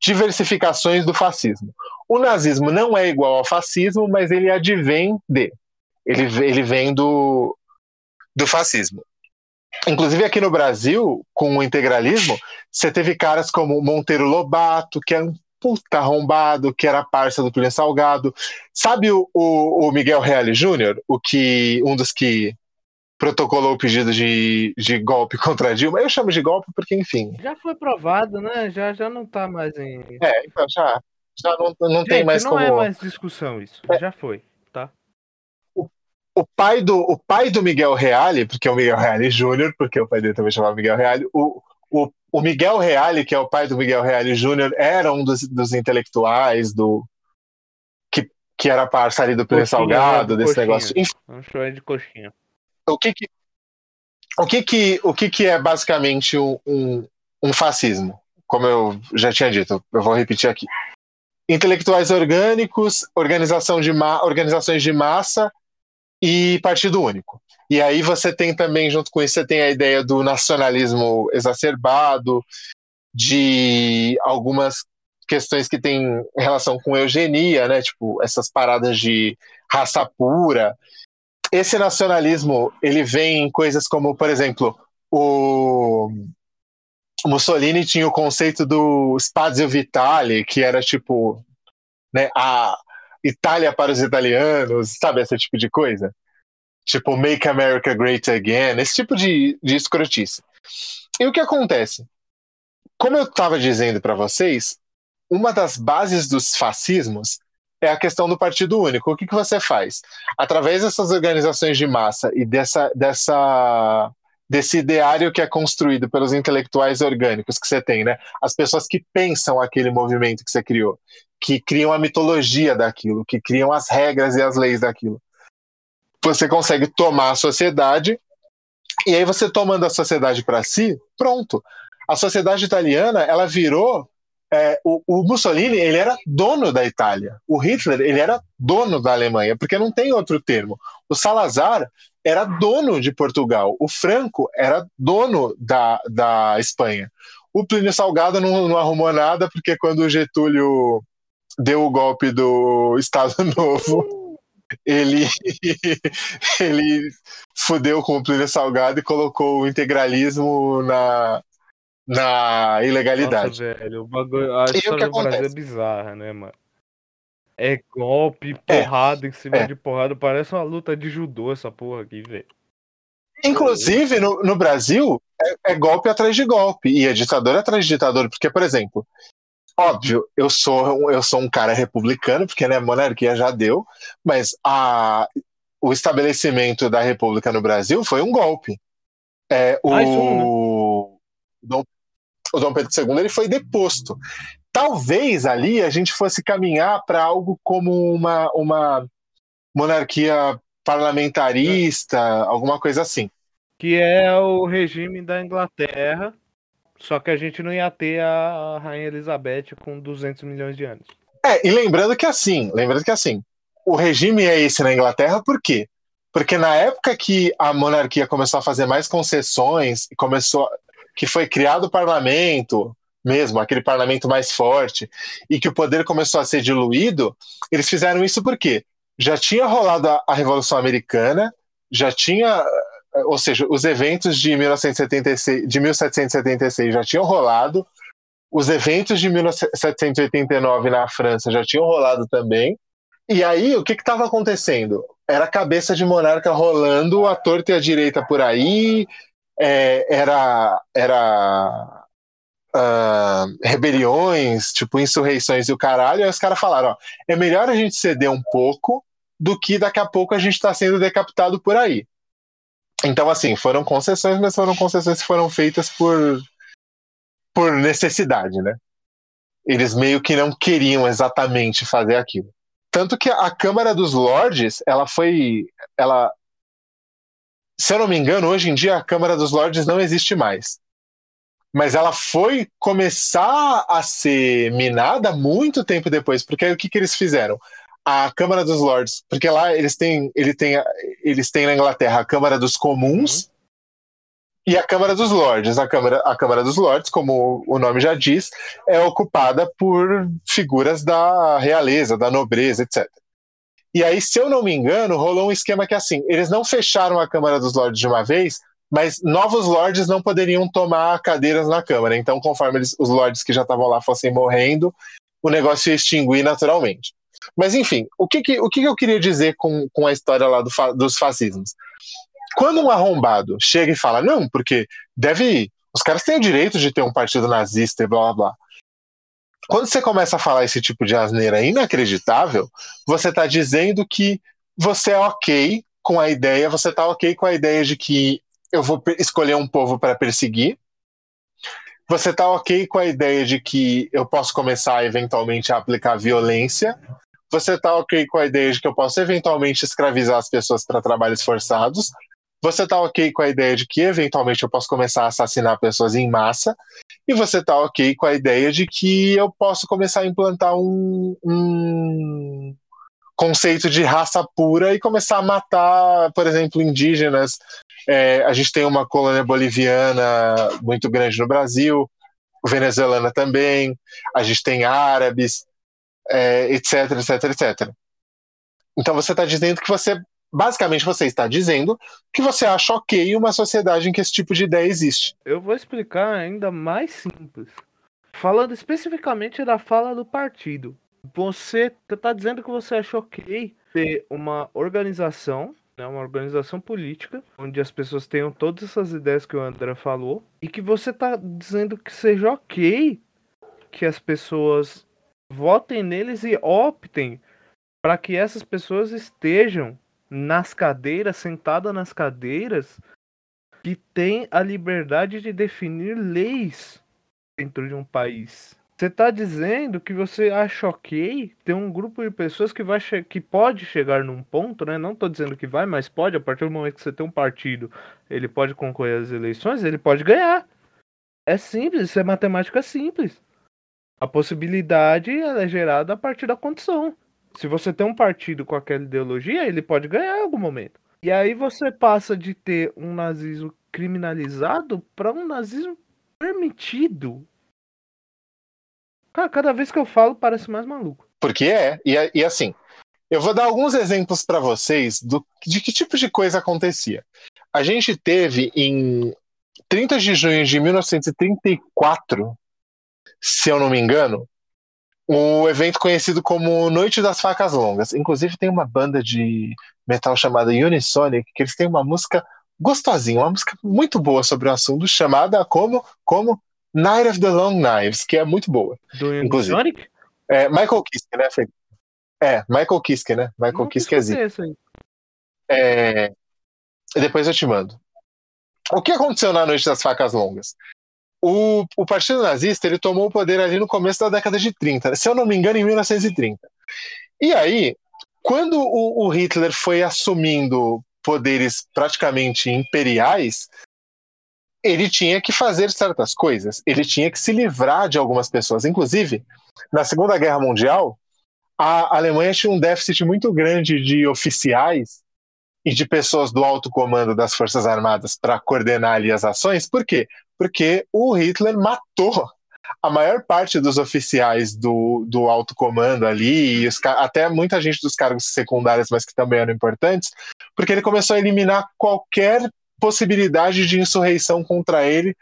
diversificações do fascismo. O nazismo não é igual ao fascismo, mas ele advém de. Ele, ele vem do, do fascismo. Inclusive aqui no Brasil, com o integralismo, você teve caras como Monteiro Lobato, que é um puta arrombado, que era parça do Plínio Salgado. Sabe o, o, o Miguel Reale Júnior, o que um dos que protocolou o pedido de, de golpe contra a Dilma. Eu chamo de golpe porque, enfim. Já foi provado, né? Já, já não tá mais em. É, então já, já não, não Gente, tem mais não como. Não é mais discussão isso. É. Já foi? O, pai do, o pai do Miguel Reale, porque é o Miguel Reale Júnior, porque o pai dele também chamava Miguel Reale, o, o, o Miguel Reale, que é o pai do Miguel Reale Júnior, era um dos, dos intelectuais do. Que, que era parça ali do Plínio Salgado, desse coxinha. negócio. Vamos chamar de coxinha o que que, o que, que, o que, que é basicamente um, um fascismo? Como eu já tinha dito, eu vou repetir aqui. Intelectuais orgânicos, organização de organizações de massa e partido único. E aí você tem também, junto com isso, você tem a ideia do nacionalismo exacerbado, de algumas questões que têm relação com eugenia, né? Tipo, essas paradas de raça pura esse nacionalismo ele vem em coisas como, por exemplo, o Mussolini tinha o conceito do spazio vitale, que era tipo né, a Itália para os italianos, sabe esse tipo de coisa? Tipo, Make America Great Again, esse tipo de, de escrotice. E o que acontece? Como eu estava dizendo para vocês, uma das bases dos fascismos é a questão do partido único. O que, que você faz? Através dessas organizações de massa e dessa, dessa, desse ideário que é construído pelos intelectuais orgânicos que você tem, né? As pessoas que pensam aquele movimento que você criou, que criam a mitologia daquilo, que criam as regras e as leis daquilo. Você consegue tomar a sociedade e aí você tomando a sociedade para si, pronto. A sociedade italiana, ela virou é, o, o, Mussolini ele era dono da Itália, o Hitler ele era dono da Alemanha, porque não tem outro termo. O Salazar era dono de Portugal, o Franco era dono da, da Espanha. O Plínio Salgado não, não arrumou nada, porque quando o Getúlio deu o golpe do Estado Novo, ele, ele fudeu com o Plínio Salgado e colocou o integralismo na, na ilegalidade. Nossa, velho, o bagulho, a história do Brasil é bizarra, né, mano? É golpe, é, porrada é, em cima é. de porrada, parece uma luta de judô essa porra aqui, velho. Inclusive, no, no Brasil, é, é, golpe atrás de golpe, e é ditador atrás de ditador, porque, por exemplo, óbvio, eu sou, eu sou um cara republicano, porque né, monarquia já deu, mas a, o estabelecimento da república no Brasil foi um golpe. É, o, um, né? Dom o Dom Pedro II ele foi deposto. Talvez ali a gente fosse caminhar para algo como uma, uma monarquia parlamentarista, alguma coisa assim. Que é o regime da Inglaterra, só que a gente não ia ter a Rainha Elizabeth com 200 milhões de anos. É, e lembrando que assim, lembrando que assim, o regime é esse na Inglaterra por quê? Porque na época que a monarquia começou a fazer mais concessões, começou que foi criado o parlamento, mesmo, aquele parlamento mais forte, e que o poder começou a ser diluído, eles fizeram isso porque já tinha rolado a, a Revolução Americana, já tinha, ou seja, os eventos de, 1976, de 1776 já tinham rolado, os eventos de 1789 na França já tinham rolado também, e aí o que estava acontecendo? Era a cabeça de monarca rolando a torta e a direita por aí, é, era, era uh, rebeliões, tipo insurreições e o caralho, aí os caras falaram: ó, é melhor a gente ceder um pouco do que daqui a pouco a gente está sendo decapitado por aí. Então, assim, foram concessões, mas foram concessões que foram feitas por, por necessidade, né? Eles meio que não queriam exatamente fazer aquilo. Tanto que a Câmara dos Lordes, ela foi. Ela, se eu não me engano, hoje em dia a Câmara dos Lordes não existe mais mas ela foi começar a ser minada muito tempo depois, porque aí o que, que eles fizeram? A Câmara dos Lords, porque lá eles têm, ele tem, eles têm na Inglaterra a Câmara dos Comuns uhum. e a Câmara dos Lords. A Câmara, a Câmara dos Lords, como o nome já diz, é ocupada por figuras da realeza, da nobreza, etc. E aí, se eu não me engano, rolou um esquema que assim, eles não fecharam a Câmara dos Lords de uma vez, mas novos lords não poderiam tomar cadeiras na Câmara. Então, conforme eles, os lords que já estavam lá fossem morrendo, o negócio ia extinguir naturalmente. Mas, enfim, o que, que, o que eu queria dizer com, com a história lá do, dos fascismos? Quando um arrombado chega e fala, não, porque deve. Os caras têm o direito de ter um partido nazista e blá blá blá. Quando você começa a falar esse tipo de asneira inacreditável, você está dizendo que você é ok com a ideia, você está ok com a ideia de que eu vou escolher um povo para perseguir. Você está ok com a ideia de que eu posso começar eventualmente a aplicar violência? Você está ok com a ideia de que eu posso eventualmente escravizar as pessoas para trabalhos forçados? Você está ok com a ideia de que eventualmente eu posso começar a assassinar pessoas em massa? E você está ok com a ideia de que eu posso começar a implantar um, um conceito de raça pura e começar a matar, por exemplo, indígenas é, a gente tem uma colônia boliviana muito grande no Brasil, venezuelana também, a gente tem árabes, é, etc, etc, etc. Então você está dizendo que você, basicamente, você está dizendo que você acha ok uma sociedade em que esse tipo de ideia existe. Eu vou explicar ainda mais simples. Falando especificamente da fala do partido. Você está dizendo que você acha ok ter uma organização né, uma organização política, onde as pessoas tenham todas essas ideias que o André falou, e que você está dizendo que seja ok que as pessoas votem neles e optem para que essas pessoas estejam nas cadeiras, sentadas nas cadeiras, que têm a liberdade de definir leis dentro de um país. Você está dizendo que você acha ok ter um grupo de pessoas que, vai que pode chegar num ponto, né? Não estou dizendo que vai, mas pode, a partir do momento que você tem um partido, ele pode concorrer às eleições, ele pode ganhar. É simples, isso é matemática simples. A possibilidade é gerada a partir da condição. Se você tem um partido com aquela ideologia, ele pode ganhar em algum momento. E aí você passa de ter um nazismo criminalizado para um nazismo permitido. Cada vez que eu falo parece mais maluco. Porque é, e, e assim, eu vou dar alguns exemplos para vocês do, de que tipo de coisa acontecia. A gente teve em 30 de junho de 1934, se eu não me engano, o evento conhecido como Noite das Facas Longas. Inclusive tem uma banda de metal chamada Unisonic, que eles têm uma música gostosinha, uma música muito boa sobre o assunto, chamada como, como Night of the Long Knives, que é muito boa. Do inclusive. Sonic? É, Michael Kiske, né, Felipe? É, Michael Kiske, né? Michael Kiske é zica. É... Depois eu te mando. O que aconteceu na Noite das Facas Longas? o, o Partido Nazista ele tomou o poder ali no começo da década de 30, se eu não me engano, em 1930. E aí, quando o, o Hitler foi assumindo poderes praticamente imperiais, ele tinha que fazer certas coisas, ele tinha que se livrar de algumas pessoas. Inclusive, na Segunda Guerra Mundial, a Alemanha tinha um déficit muito grande de oficiais e de pessoas do alto comando das Forças Armadas para coordenar ali as ações. Por quê? Porque o Hitler matou a maior parte dos oficiais do, do alto comando ali, e os, até muita gente dos cargos secundários, mas que também eram importantes, porque ele começou a eliminar qualquer possibilidade de insurreição contra ele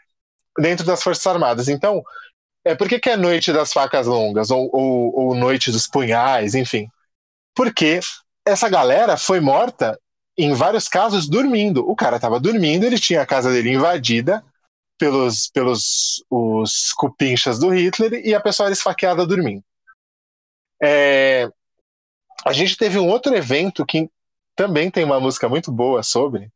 dentro das Forças Armadas. Então, é, por que, que é Noite das Facas Longas, ou, ou, ou Noite dos Punhais, enfim? Porque essa galera foi morta, em vários casos, dormindo. O cara estava dormindo, ele tinha a casa dele invadida pelos, pelos os cupinchas do Hitler e a pessoa era esfaqueada dormindo. É, a gente teve um outro evento que também tem uma música muito boa sobre,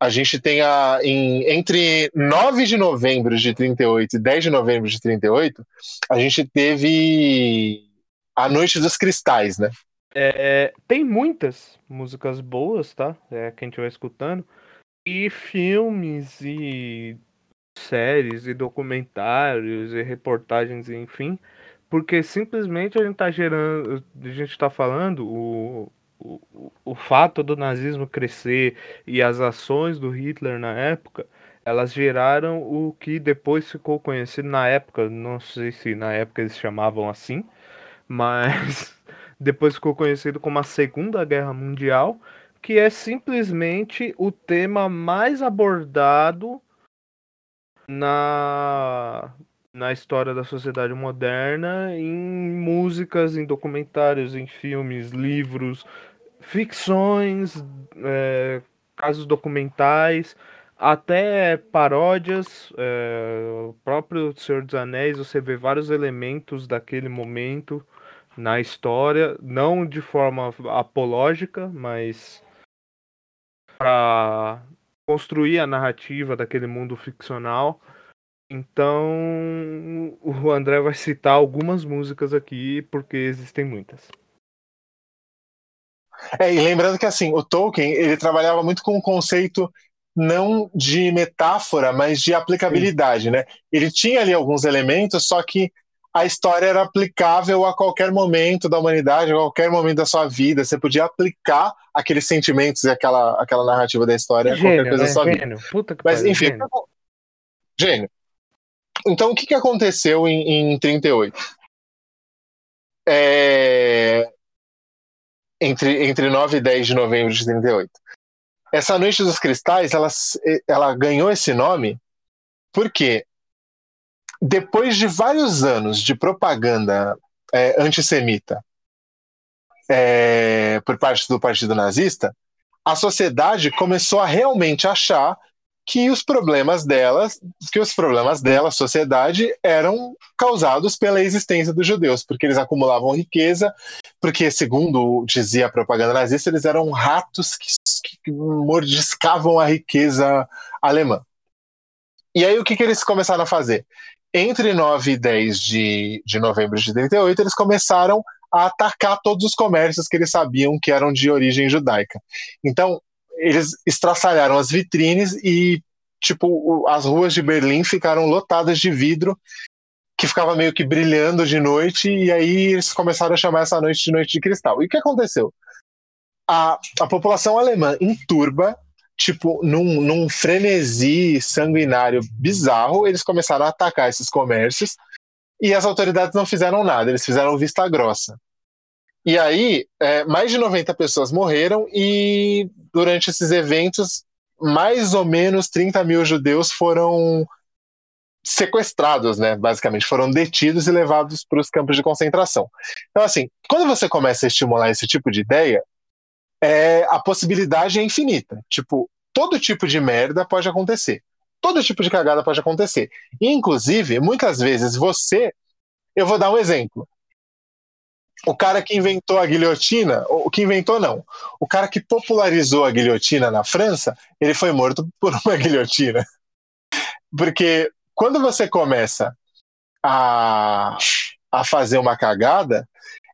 a gente tem a, em, entre 9 de novembro de 38 e 10 de novembro de 38, a gente teve a Noite dos Cristais, né? É, tem muitas músicas boas, tá? É, que a gente vai escutando. E filmes e séries e documentários e reportagens, enfim. Porque simplesmente a gente tá gerando. A gente tá falando, o, o, o fato do nazismo crescer e as ações do Hitler na época, elas geraram o que depois ficou conhecido na época, não sei se na época eles chamavam assim, mas depois ficou conhecido como a Segunda Guerra Mundial, que é simplesmente o tema mais abordado na na história da sociedade moderna, em músicas, em documentários, em filmes, livros, ficções, é, casos documentais, até paródias. É, o próprio Senhor dos Anéis, você vê vários elementos daquele momento na história, não de forma apológica, mas para construir a narrativa daquele mundo ficcional. Então, o André vai citar algumas músicas aqui, porque existem muitas. É, e lembrando que assim, o Tolkien, ele trabalhava muito com o conceito não de metáfora, mas de aplicabilidade, Sim. né? Ele tinha ali alguns elementos, só que a história era aplicável a qualquer momento da humanidade, a qualquer momento da sua vida. Você podia aplicar aqueles sentimentos e aquela, aquela narrativa da história gênio, a qualquer coisa né? da sua gênio. vida. Puta que Mas, enfim, gênio. gênio. Então, o que, que aconteceu em, em 38? É, entre, entre 9 e 10 de novembro de 38. Essa Noite dos Cristais, ela, ela ganhou esse nome porque depois de vários anos de propaganda é, antissemita é, por parte do Partido Nazista, a sociedade começou a realmente achar que os problemas delas, que os problemas dela, sociedade, eram causados pela existência dos judeus, porque eles acumulavam riqueza, porque, segundo dizia a propaganda nazista, eles eram ratos que, que mordiscavam a riqueza alemã. E aí o que, que eles começaram a fazer? Entre 9 e 10 de, de novembro de 38, eles começaram a atacar todos os comércios que eles sabiam que eram de origem judaica. Então, eles estraçalharam as vitrines e, tipo, as ruas de Berlim ficaram lotadas de vidro que ficava meio que brilhando de noite, e aí eles começaram a chamar essa noite de Noite de Cristal. E o que aconteceu? A, a população alemã em turba, tipo, num, num frenesi sanguinário bizarro, eles começaram a atacar esses comércios, e as autoridades não fizeram nada, eles fizeram vista grossa. E aí, é, mais de 90 pessoas morreram e durante esses eventos, mais ou menos 30 mil judeus foram sequestrados, né? Basicamente, foram detidos e levados para os campos de concentração. Então, assim, quando você começa a estimular esse tipo de ideia, é, a possibilidade é infinita. Tipo, todo tipo de merda pode acontecer. Todo tipo de cagada pode acontecer. E, inclusive, muitas vezes você. Eu vou dar um exemplo o cara que inventou a guilhotina, o que inventou não, o cara que popularizou a guilhotina na França, ele foi morto por uma guilhotina. Porque quando você começa a, a fazer uma cagada,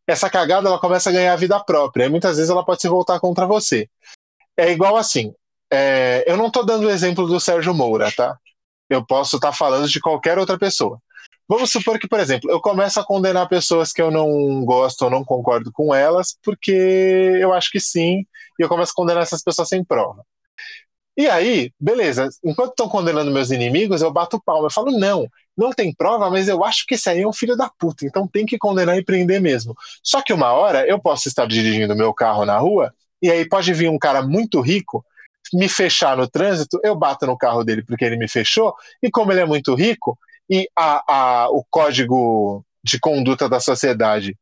essa cagada ela começa a ganhar vida própria. E muitas vezes ela pode se voltar contra você. É igual assim. É, eu não estou dando o exemplo do Sérgio Moura, tá? Eu posso estar tá falando de qualquer outra pessoa. Vamos supor que, por exemplo, eu começo a condenar pessoas que eu não gosto ou não concordo com elas, porque eu acho que sim, e eu começo a condenar essas pessoas sem prova. E aí, beleza, enquanto estão condenando meus inimigos, eu bato palma. Eu falo, não, não tem prova, mas eu acho que esse aí é um filho da puta, então tem que condenar e prender mesmo. Só que uma hora eu posso estar dirigindo meu carro na rua, e aí pode vir um cara muito rico me fechar no trânsito, eu bato no carro dele porque ele me fechou, e como ele é muito rico, e a, a, o código de conduta da sociedade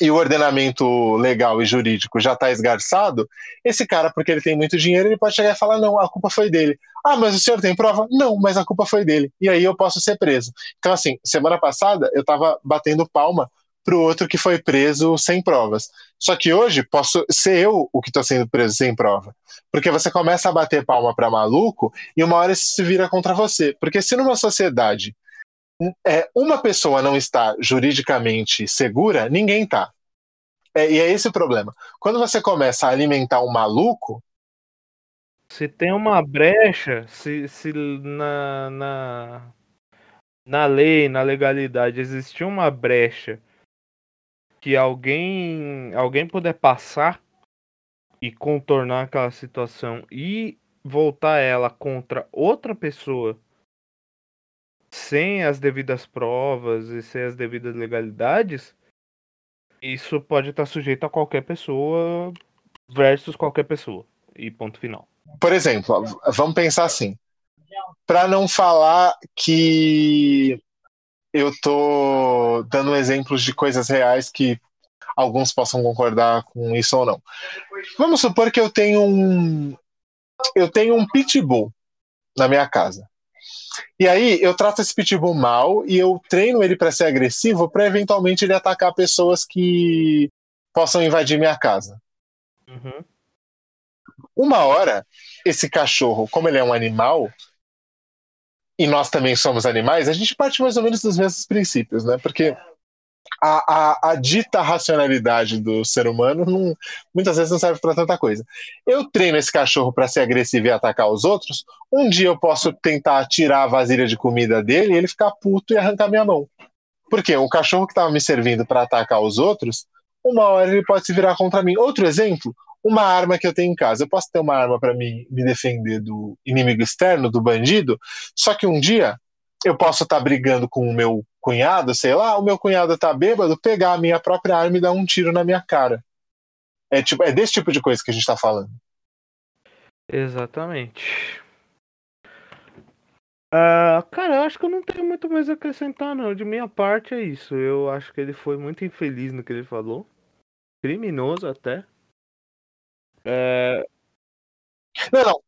e o ordenamento legal e jurídico já está esgarçado, esse cara, porque ele tem muito dinheiro, ele pode chegar e falar: não, a culpa foi dele. Ah, mas o senhor tem prova? Não, mas a culpa foi dele. E aí eu posso ser preso. Então, assim, semana passada eu estava batendo palma para o outro que foi preso sem provas. Só que hoje posso ser eu o que estou sendo preso sem prova. Porque você começa a bater palma para maluco e uma hora isso se vira contra você. Porque se numa sociedade é, uma pessoa não está juridicamente segura, ninguém está. É, e é esse o problema. Quando você começa a alimentar um maluco. Se tem uma brecha, se, se na, na, na lei, na legalidade, existir uma brecha que alguém, alguém puder passar e contornar aquela situação e voltar ela contra outra pessoa sem as devidas provas e sem as devidas legalidades, isso pode estar sujeito a qualquer pessoa versus qualquer pessoa. E ponto final. Por exemplo, vamos pensar assim. Para não falar que eu tô dando exemplos de coisas reais que alguns possam concordar com isso ou não. Vamos supor que eu tenho um eu tenho um pitbull na minha casa. E aí eu trato esse pitbull mal e eu treino ele para ser agressivo para eventualmente ele atacar pessoas que possam invadir minha casa. Uhum. Uma hora, esse cachorro, como ele é um animal, e nós também somos animais, a gente parte mais ou menos dos mesmos princípios, né? Porque a, a, a, dita racionalidade do ser humano não, muitas vezes não serve para tanta coisa. Eu treino esse cachorro para ser agressivo e atacar os outros. Um dia eu posso tentar tirar a vasilha de comida dele e ele ficar puto e arrancar minha mão. Porque o cachorro que estava me servindo para atacar os outros, uma hora ele pode se virar contra mim. Outro exemplo, uma arma que eu tenho em casa. Eu posso ter uma arma para me, me defender do inimigo externo, do bandido, só que um dia eu posso estar tá brigando com o meu cunhado, sei lá, o meu cunhado tá bêbado, pegar a minha própria arma e dar um tiro na minha cara. É, tipo, é desse tipo de coisa que a gente tá falando. Exatamente. Uh, cara, eu acho que eu não tenho muito mais a acrescentar, não. De minha parte é isso. Eu acho que ele foi muito infeliz no que ele falou. Criminoso até. É... Não, não.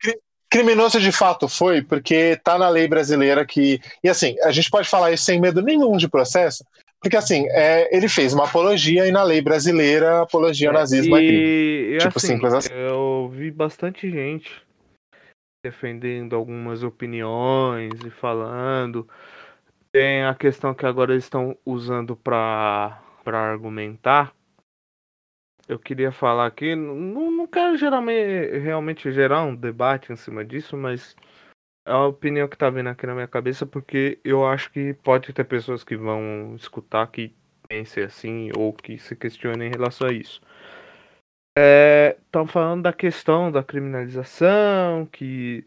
Criminoso de fato foi, porque tá na lei brasileira que. E assim, a gente pode falar isso sem medo nenhum de processo, porque assim, é, ele fez uma apologia e na lei brasileira, apologia ao é, nazismo e, é crime. tipo assim, assim, assim. Eu vi bastante gente defendendo algumas opiniões e falando. Tem a questão que agora eles estão usando para argumentar eu queria falar aqui, não, não quero geralmente, realmente gerar um debate em cima disso, mas é a opinião que tá vindo aqui na minha cabeça, porque eu acho que pode ter pessoas que vão escutar que pensem assim, ou que se questionem em relação a isso. Estão é, falando da questão da criminalização, que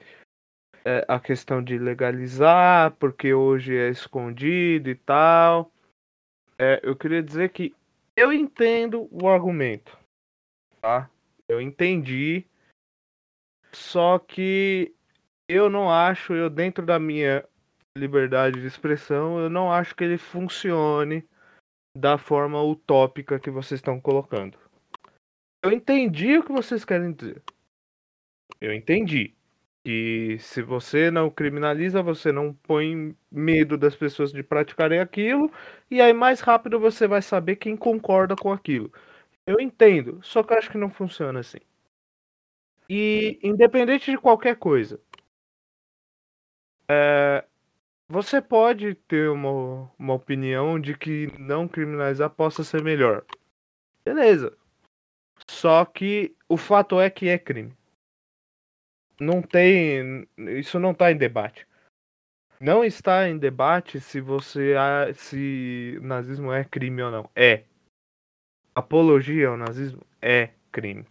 é, a questão de legalizar, porque hoje é escondido e tal. É, eu queria dizer que eu entendo o argumento, tá? Eu entendi. Só que eu não acho, eu dentro da minha liberdade de expressão, eu não acho que ele funcione da forma utópica que vocês estão colocando. Eu entendi o que vocês querem dizer. Eu entendi que se você não criminaliza, você não põe medo das pessoas de praticarem aquilo, e aí mais rápido você vai saber quem concorda com aquilo. Eu entendo, só que eu acho que não funciona assim. E independente de qualquer coisa, é, você pode ter uma, uma opinião de que não criminalizar possa ser melhor. Beleza. Só que o fato é que é crime. Não tem. Isso não está em debate. Não está em debate se você se nazismo é crime ou não. É. Apologia ao nazismo é crime.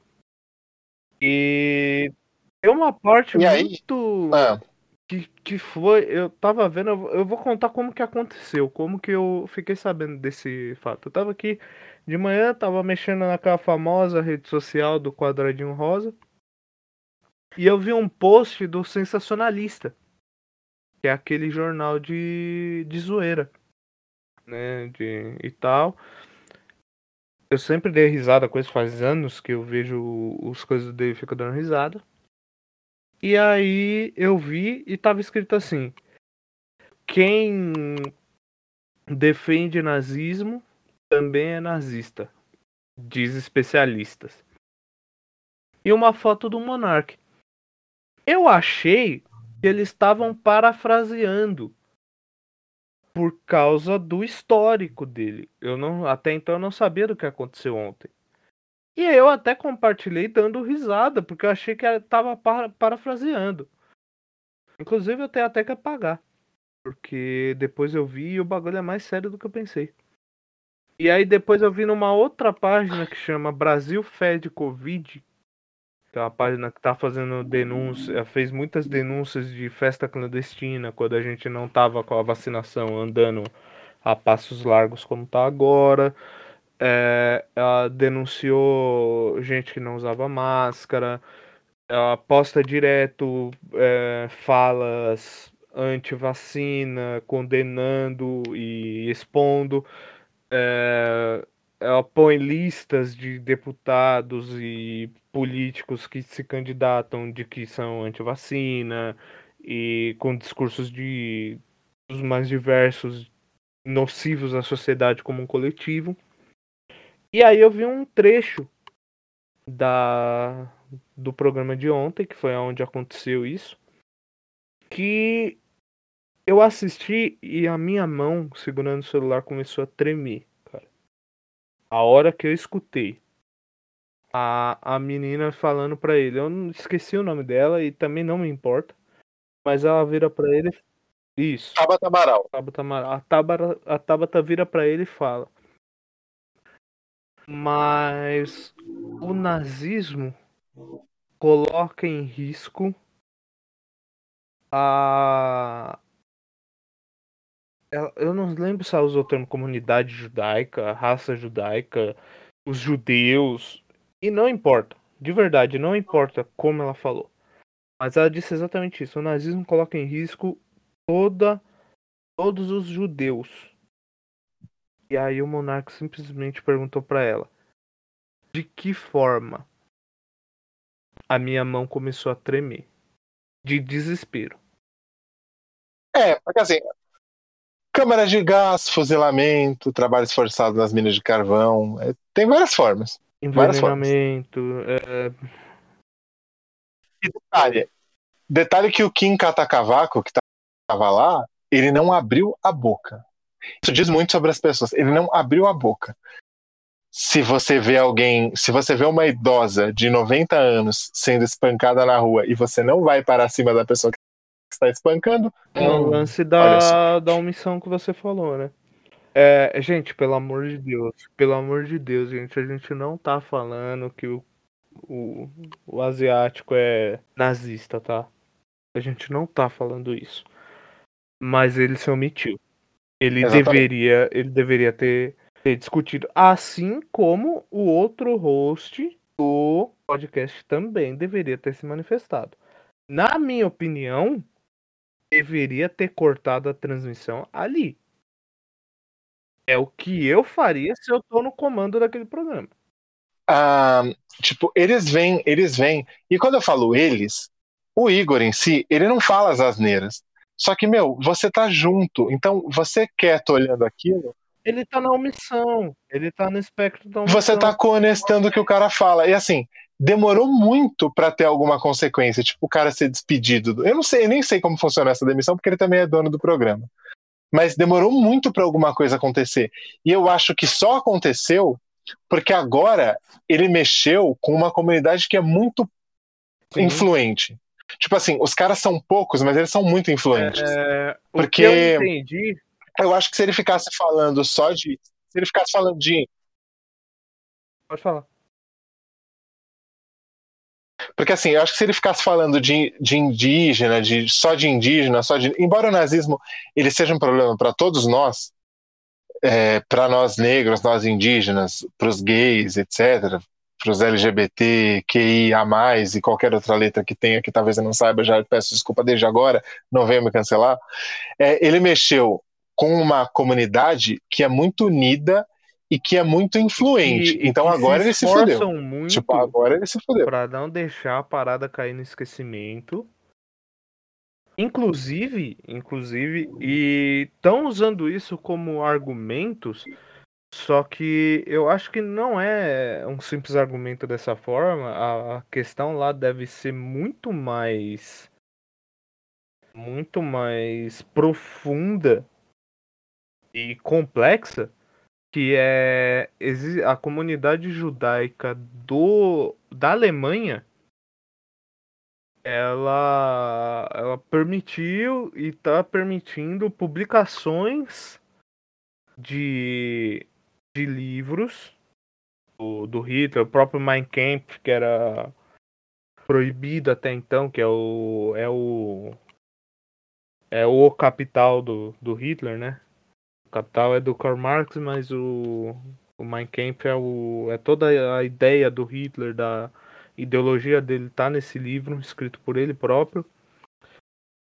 E tem uma parte E muito Ah, que, que foi, eu tava vendo, eu vou contar como que aconteceu, como que eu fiquei sabendo desse fato. Eu tava aqui de manhã, tava mexendo naquela famosa rede social do quadradinho rosa, e eu vi um post do Sensacionalista, que é aquele jornal de, de zoeira, né, de, e tal. Eu sempre dei risada com isso, faz anos que eu vejo os coisas dele fico dando risada. E aí eu vi e tava escrito assim: quem defende nazismo também é nazista, diz especialistas. E uma foto do monarca. Eu achei que eles estavam parafraseando por causa do histórico dele. Eu não, até então eu não sabia do que aconteceu ontem. E eu até compartilhei dando risada, porque eu achei que tava para, parafraseando. Inclusive eu tenho até que apagar. Porque depois eu vi e o bagulho é mais sério do que eu pensei. E aí depois eu vi numa outra página que chama Brasil Fed Covid. É uma página que tá fazendo denúncia, fez muitas denúncias de festa clandestina quando a gente não tava com a vacinação andando a passos largos como tá agora. É, ela denunciou gente que não usava máscara. Ela posta direto é, falas anti-vacina, condenando e expondo. É, ela põe listas de deputados e políticos que se candidatam de que são anti-vacina e com discursos de os mais diversos nocivos à sociedade como um coletivo. E aí eu vi um trecho da do programa de ontem, que foi onde aconteceu isso, que eu assisti e a minha mão segurando o celular começou a tremer, cara. A hora que eu escutei a, a menina falando pra ele, eu não esqueci o nome dela e também não me importa, mas ela vira pra ele, isso, Tabata Amaral. Tabata Amaral. A Tabata, a Tabata vira pra ele e fala: Mas o nazismo coloca em risco a. Ela- Eu não lembro se ela usou o termo comunidade judaica, raça judaica, os judeus. E não importa, de verdade, não importa como ela falou. Mas ela disse exatamente isso: o nazismo coloca em risco toda, todos os judeus. E aí o monarca simplesmente perguntou pra ela: De que forma? A minha mão começou a tremer. De desespero. É, porque assim, câmara de gás, fuzilamento, trabalhos forçados nas minas de carvão, é, tem várias formas. Envenenamento. é, E detalhe, detalhe que o Kim Katacavaco, que estava lá, ele não abriu a boca. Isso diz muito sobre as pessoas. Ele não abriu a boca. Se você vê alguém, se você vê uma idosa de 90 anos sendo espancada na rua e você não vai para cima da pessoa que está espancando, É o hum, lance da, da omissão que você falou, né? É, gente, pelo amor de Deus, pelo amor de Deus, gente, a gente não tá falando que o, o, o asiático é nazista, tá? A gente não tá falando isso. Mas ele se omitiu. Ele Exatamente. deveria, ele deveria ter, ter discutido. Assim como o outro host do podcast também deveria ter se manifestado. Na minha opinião, deveria ter cortado a transmissão ali. É o que eu faria se eu tô no comando daquele programa. Ah, tipo, eles vêm, eles vêm. E quando eu falo eles, o Igor em si, ele não fala as asneiras. Só que, meu, você tá junto. Então, você quieto olhando aquilo, Ele tá na omissão. Ele tá no espectro da omissão. você tá conectando o que o cara fala. E assim, demorou muito para ter alguma consequência, tipo o cara ser despedido. Eu não sei, eu nem sei como funciona essa demissão, porque ele também é dono do programa. Mas demorou muito para alguma coisa acontecer. E eu acho que só aconteceu porque agora ele mexeu com uma comunidade que é muito Sim. influente. Tipo assim, os caras são poucos, mas eles são muito influentes. É, porque eu, entendi... eu acho que se ele ficasse falando só de. Se ele ficasse falando de. Pode falar. Porque assim, eu acho que se ele ficasse falando de, de indígena, de só de indígena, só de. Embora o nazismo ele seja um problema para todos nós, é, para nós negros, nós indígenas, para os gays, etc., para os LGBT, QIA, e qualquer outra letra que tenha, que talvez eu não saiba, já peço desculpa desde agora, não venha me cancelar. É, ele mexeu com uma comunidade que é muito unida e que é muito influente. E, então e agora se ele se fudeu. Muito tipo, agora ele se fudeu. Para não deixar a parada cair no esquecimento. Inclusive, inclusive, e estão usando isso como argumentos só que eu acho que não é um simples argumento dessa forma. A questão lá deve ser muito mais. muito mais profunda e complexa. Que é a comunidade judaica do, da Alemanha. Ela, ela permitiu e está permitindo publicações de de livros do, do Hitler, o próprio Mein Kampf, que era proibido até então, que é o é o é o capital do, do Hitler, né? Capital é do Karl Marx, mas o, o Mein Kampf é o é toda a ideia do Hitler, da ideologia dele tá nesse livro escrito por ele próprio.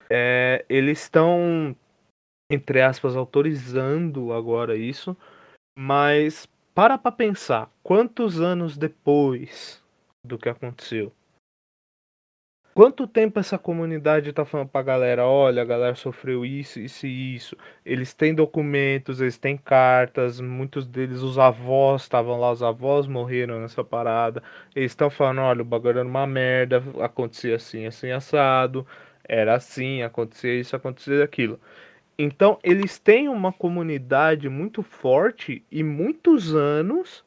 É, eles estão entre aspas autorizando agora isso mas para pra pensar, quantos anos depois do que aconteceu? Quanto tempo essa comunidade tá falando pra galera, olha, a galera sofreu isso, isso e isso. Eles têm documentos, eles têm cartas, muitos deles, os avós estavam lá, os avós morreram nessa parada. Eles estão falando, olha, o bagulho era uma merda, acontecia assim, assim, assado, era assim, acontecia isso, acontecia aquilo. Então, eles têm uma comunidade muito forte e muitos anos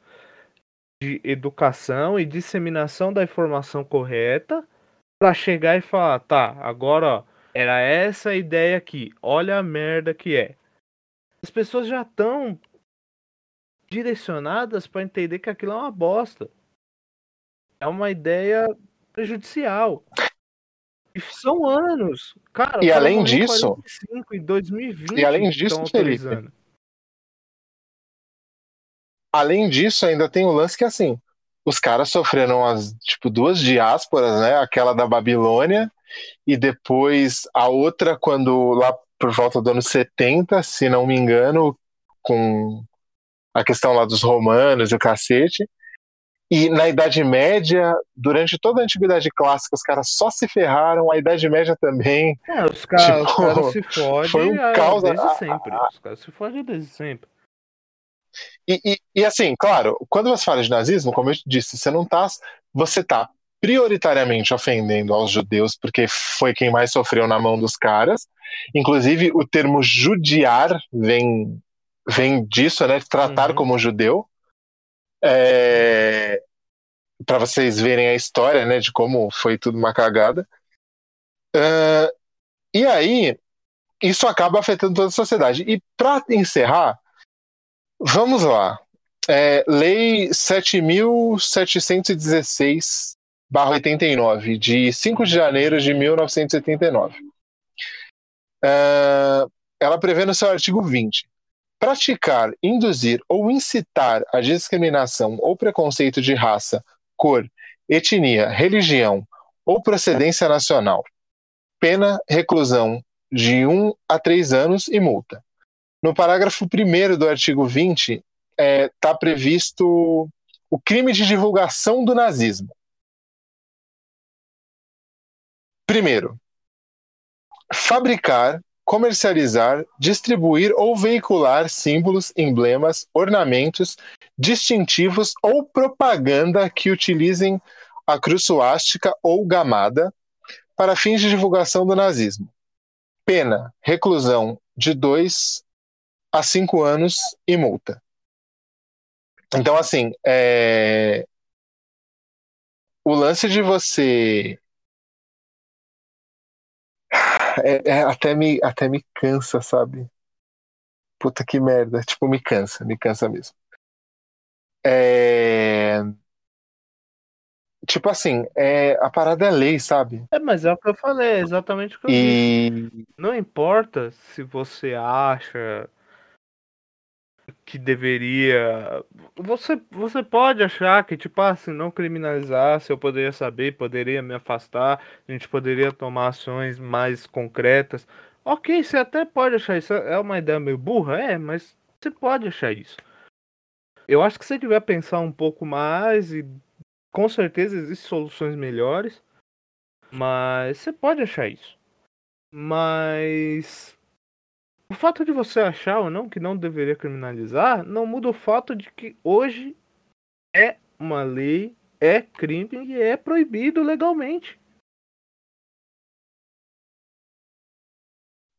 de educação e disseminação da informação correta para chegar e falar, tá, agora ó, era essa ideia aqui, olha a merda que é. As pessoas já estão direcionadas para entender que aquilo é uma bosta. É uma ideia prejudicial. E são anos. Cara, e além disso. 45, em 2020, e além disso, Felipe. Além disso, ainda tem o lance que assim. Os caras sofreram as, tipo, duas diásporas, né? Aquela da Babilônia e depois a outra quando lá por volta do ano 70, se não me engano, com a questão lá dos romanos e o cacete. E na Idade Média, durante toda a Antiguidade Clássica, os caras só se ferraram, a Idade Média também. É, os, cara, tipo, os caras se fodem foi um caos, desde sempre. Os caras se fodem desde sempre. E, e, e, assim, claro, quando você fala de nazismo, como eu disse, você não tá. Você tá prioritariamente ofendendo aos judeus, porque foi quem mais sofreu na mão dos caras. Inclusive, o termo judiar vem, vem disso, né? Tratar uhum. como judeu. É, para vocês verem a história, né, de como foi tudo uma cagada. Uh, e aí, isso acaba afetando toda a sociedade. E para encerrar, vamos lá. É, lei 7.716-89, de 5 de janeiro de 1979. Uh, ela prevê no seu artigo 20 praticar, induzir ou incitar a discriminação ou preconceito de raça, cor, etnia, religião ou procedência nacional. Pena reclusão de 1 um a 3 anos e multa. No parágrafo 1 do artigo 20, está é, tá previsto o crime de divulgação do nazismo. Primeiro, fabricar, comercializar, distribuir ou veicular símbolos, emblemas, ornamentos, distintivos ou propaganda que utilizem a cruz suástica ou gamada para fins de divulgação do nazismo. Pena: reclusão de 2 a 5 anos e multa. Então, assim, é... o lance de você. É, é, até, me, até me cansa, sabe? Puta que merda. Tipo, me cansa, me cansa mesmo. É... Tipo assim, é, a parada é lei, sabe? É, mas é o que eu falei, é exatamente o que eu E. disse. Não importa se você acha que deveria. Você, você pode achar que, tipo, ah, se não criminalizasse, eu poderia saber, poderia me afastar, a gente poderia tomar ações mais concretas. Ok, você até pode achar isso. É uma ideia meio burra? É, mas você pode achar isso. Eu acho que você tiver pensar um pouco mais e com certeza existem soluções melhores, mas você pode achar isso. Mas o fato de você achar ou não que não deveria criminalizar não muda o fato de que hoje é uma lei, é crime e é proibido legalmente.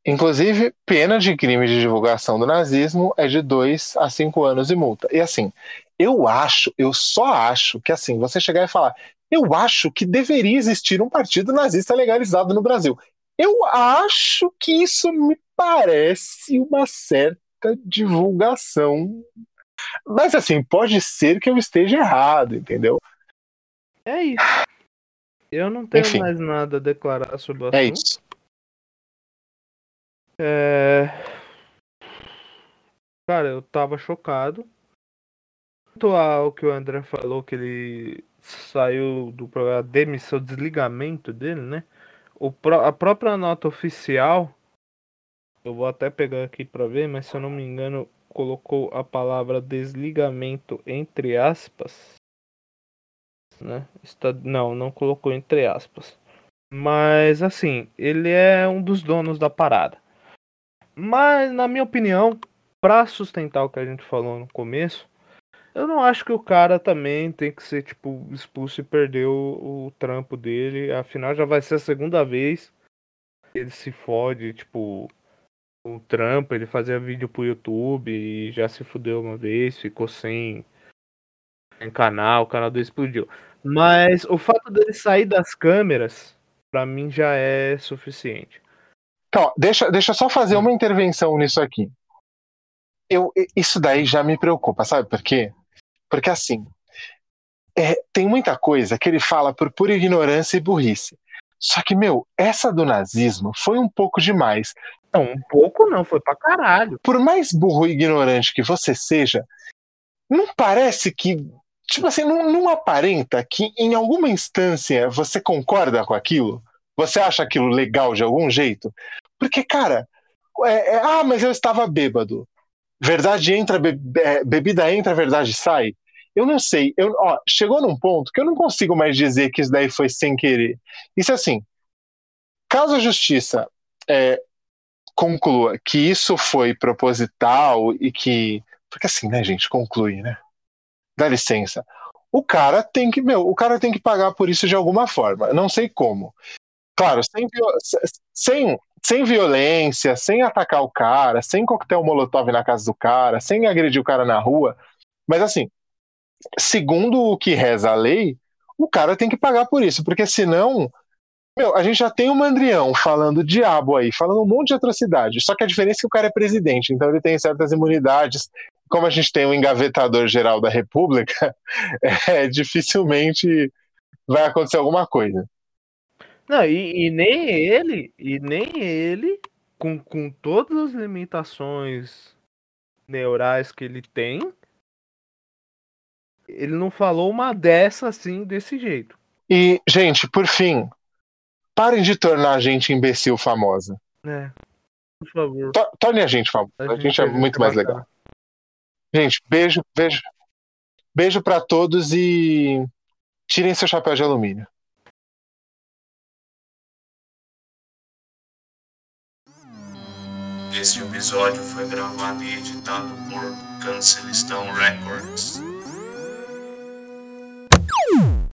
Inclusive, pena de crime de divulgação do nazismo é de 2 a 5 anos de multa. E assim, eu acho, eu só acho que assim, você chegar e falar, eu acho que deveria existir um partido nazista legalizado no Brasil. Eu acho que isso me parece uma certa divulgação. Mas assim, pode ser que eu esteja errado, entendeu? É isso. Eu não tenho Enfim. mais nada a declarar sobre o assunto. É isso. É... Cara, eu tava chocado. Quanto ao que o André falou, que ele saiu do programa, demissão, desligamento dele, né? O pró- a própria nota oficial, eu vou até pegar aqui pra ver, mas se eu não me engano, colocou a palavra desligamento entre aspas. Né? Está... Não, não colocou entre aspas. Mas assim, ele é um dos donos da parada. Mas, na minha opinião, pra sustentar o que a gente falou no começo, eu não acho que o cara também tem que ser, tipo, expulso e perder o, o trampo dele. Afinal, já vai ser a segunda vez que ele se fode, tipo, o trampo. Ele fazia vídeo pro YouTube e já se fudeu uma vez, ficou sem, sem canal, o canal dele explodiu. Mas o fato dele sair das câmeras, pra mim, já é suficiente. Então, deixa, deixa eu só fazer uma intervenção nisso aqui. Eu, isso daí já me preocupa, sabe por quê? Porque assim, é, tem muita coisa que ele fala por pura ignorância e burrice. Só que, meu, essa do nazismo foi um pouco demais. Não, um pouco não, foi pra caralho. Por mais burro e ignorante que você seja, não parece que. Tipo assim, não, não aparenta que em alguma instância você concorda com aquilo? Você acha aquilo legal de algum jeito? Porque, cara, é, é, ah, mas eu estava bêbado. Verdade entra, be, é, bebida entra, verdade sai. Eu não sei. Eu, ó, chegou num ponto que eu não consigo mais dizer que isso daí foi sem querer. Isso assim, caso a justiça é, conclua que isso foi proposital e que. Porque assim, né, gente, conclui, né? Dá licença. O cara tem que, meu, o cara tem que pagar por isso de alguma forma. Não sei como. Claro, sem, sem, sem violência, sem atacar o cara, sem coquetel molotov na casa do cara, sem agredir o cara na rua. Mas assim, segundo o que reza a lei, o cara tem que pagar por isso, porque senão, meu, a gente já tem o Mandrião falando diabo aí, falando um monte de atrocidade. Só que a diferença é que o cara é presidente, então ele tem certas imunidades. Como a gente tem o engavetador geral da República, é, dificilmente vai acontecer alguma coisa. Não, e, e nem ele, e nem ele, com, com todas as limitações neurais que ele tem, ele não falou uma dessa assim, desse jeito. E, gente, por fim, parem de tornar a gente imbecil famosa. É. Por favor. To- Torne a gente famosa. A gente é muito mais legal. Gente, beijo, beijo. Beijo pra todos e tirem seu chapéu de alumínio. Este episódio foi gravado e editado por Cancelistão Records.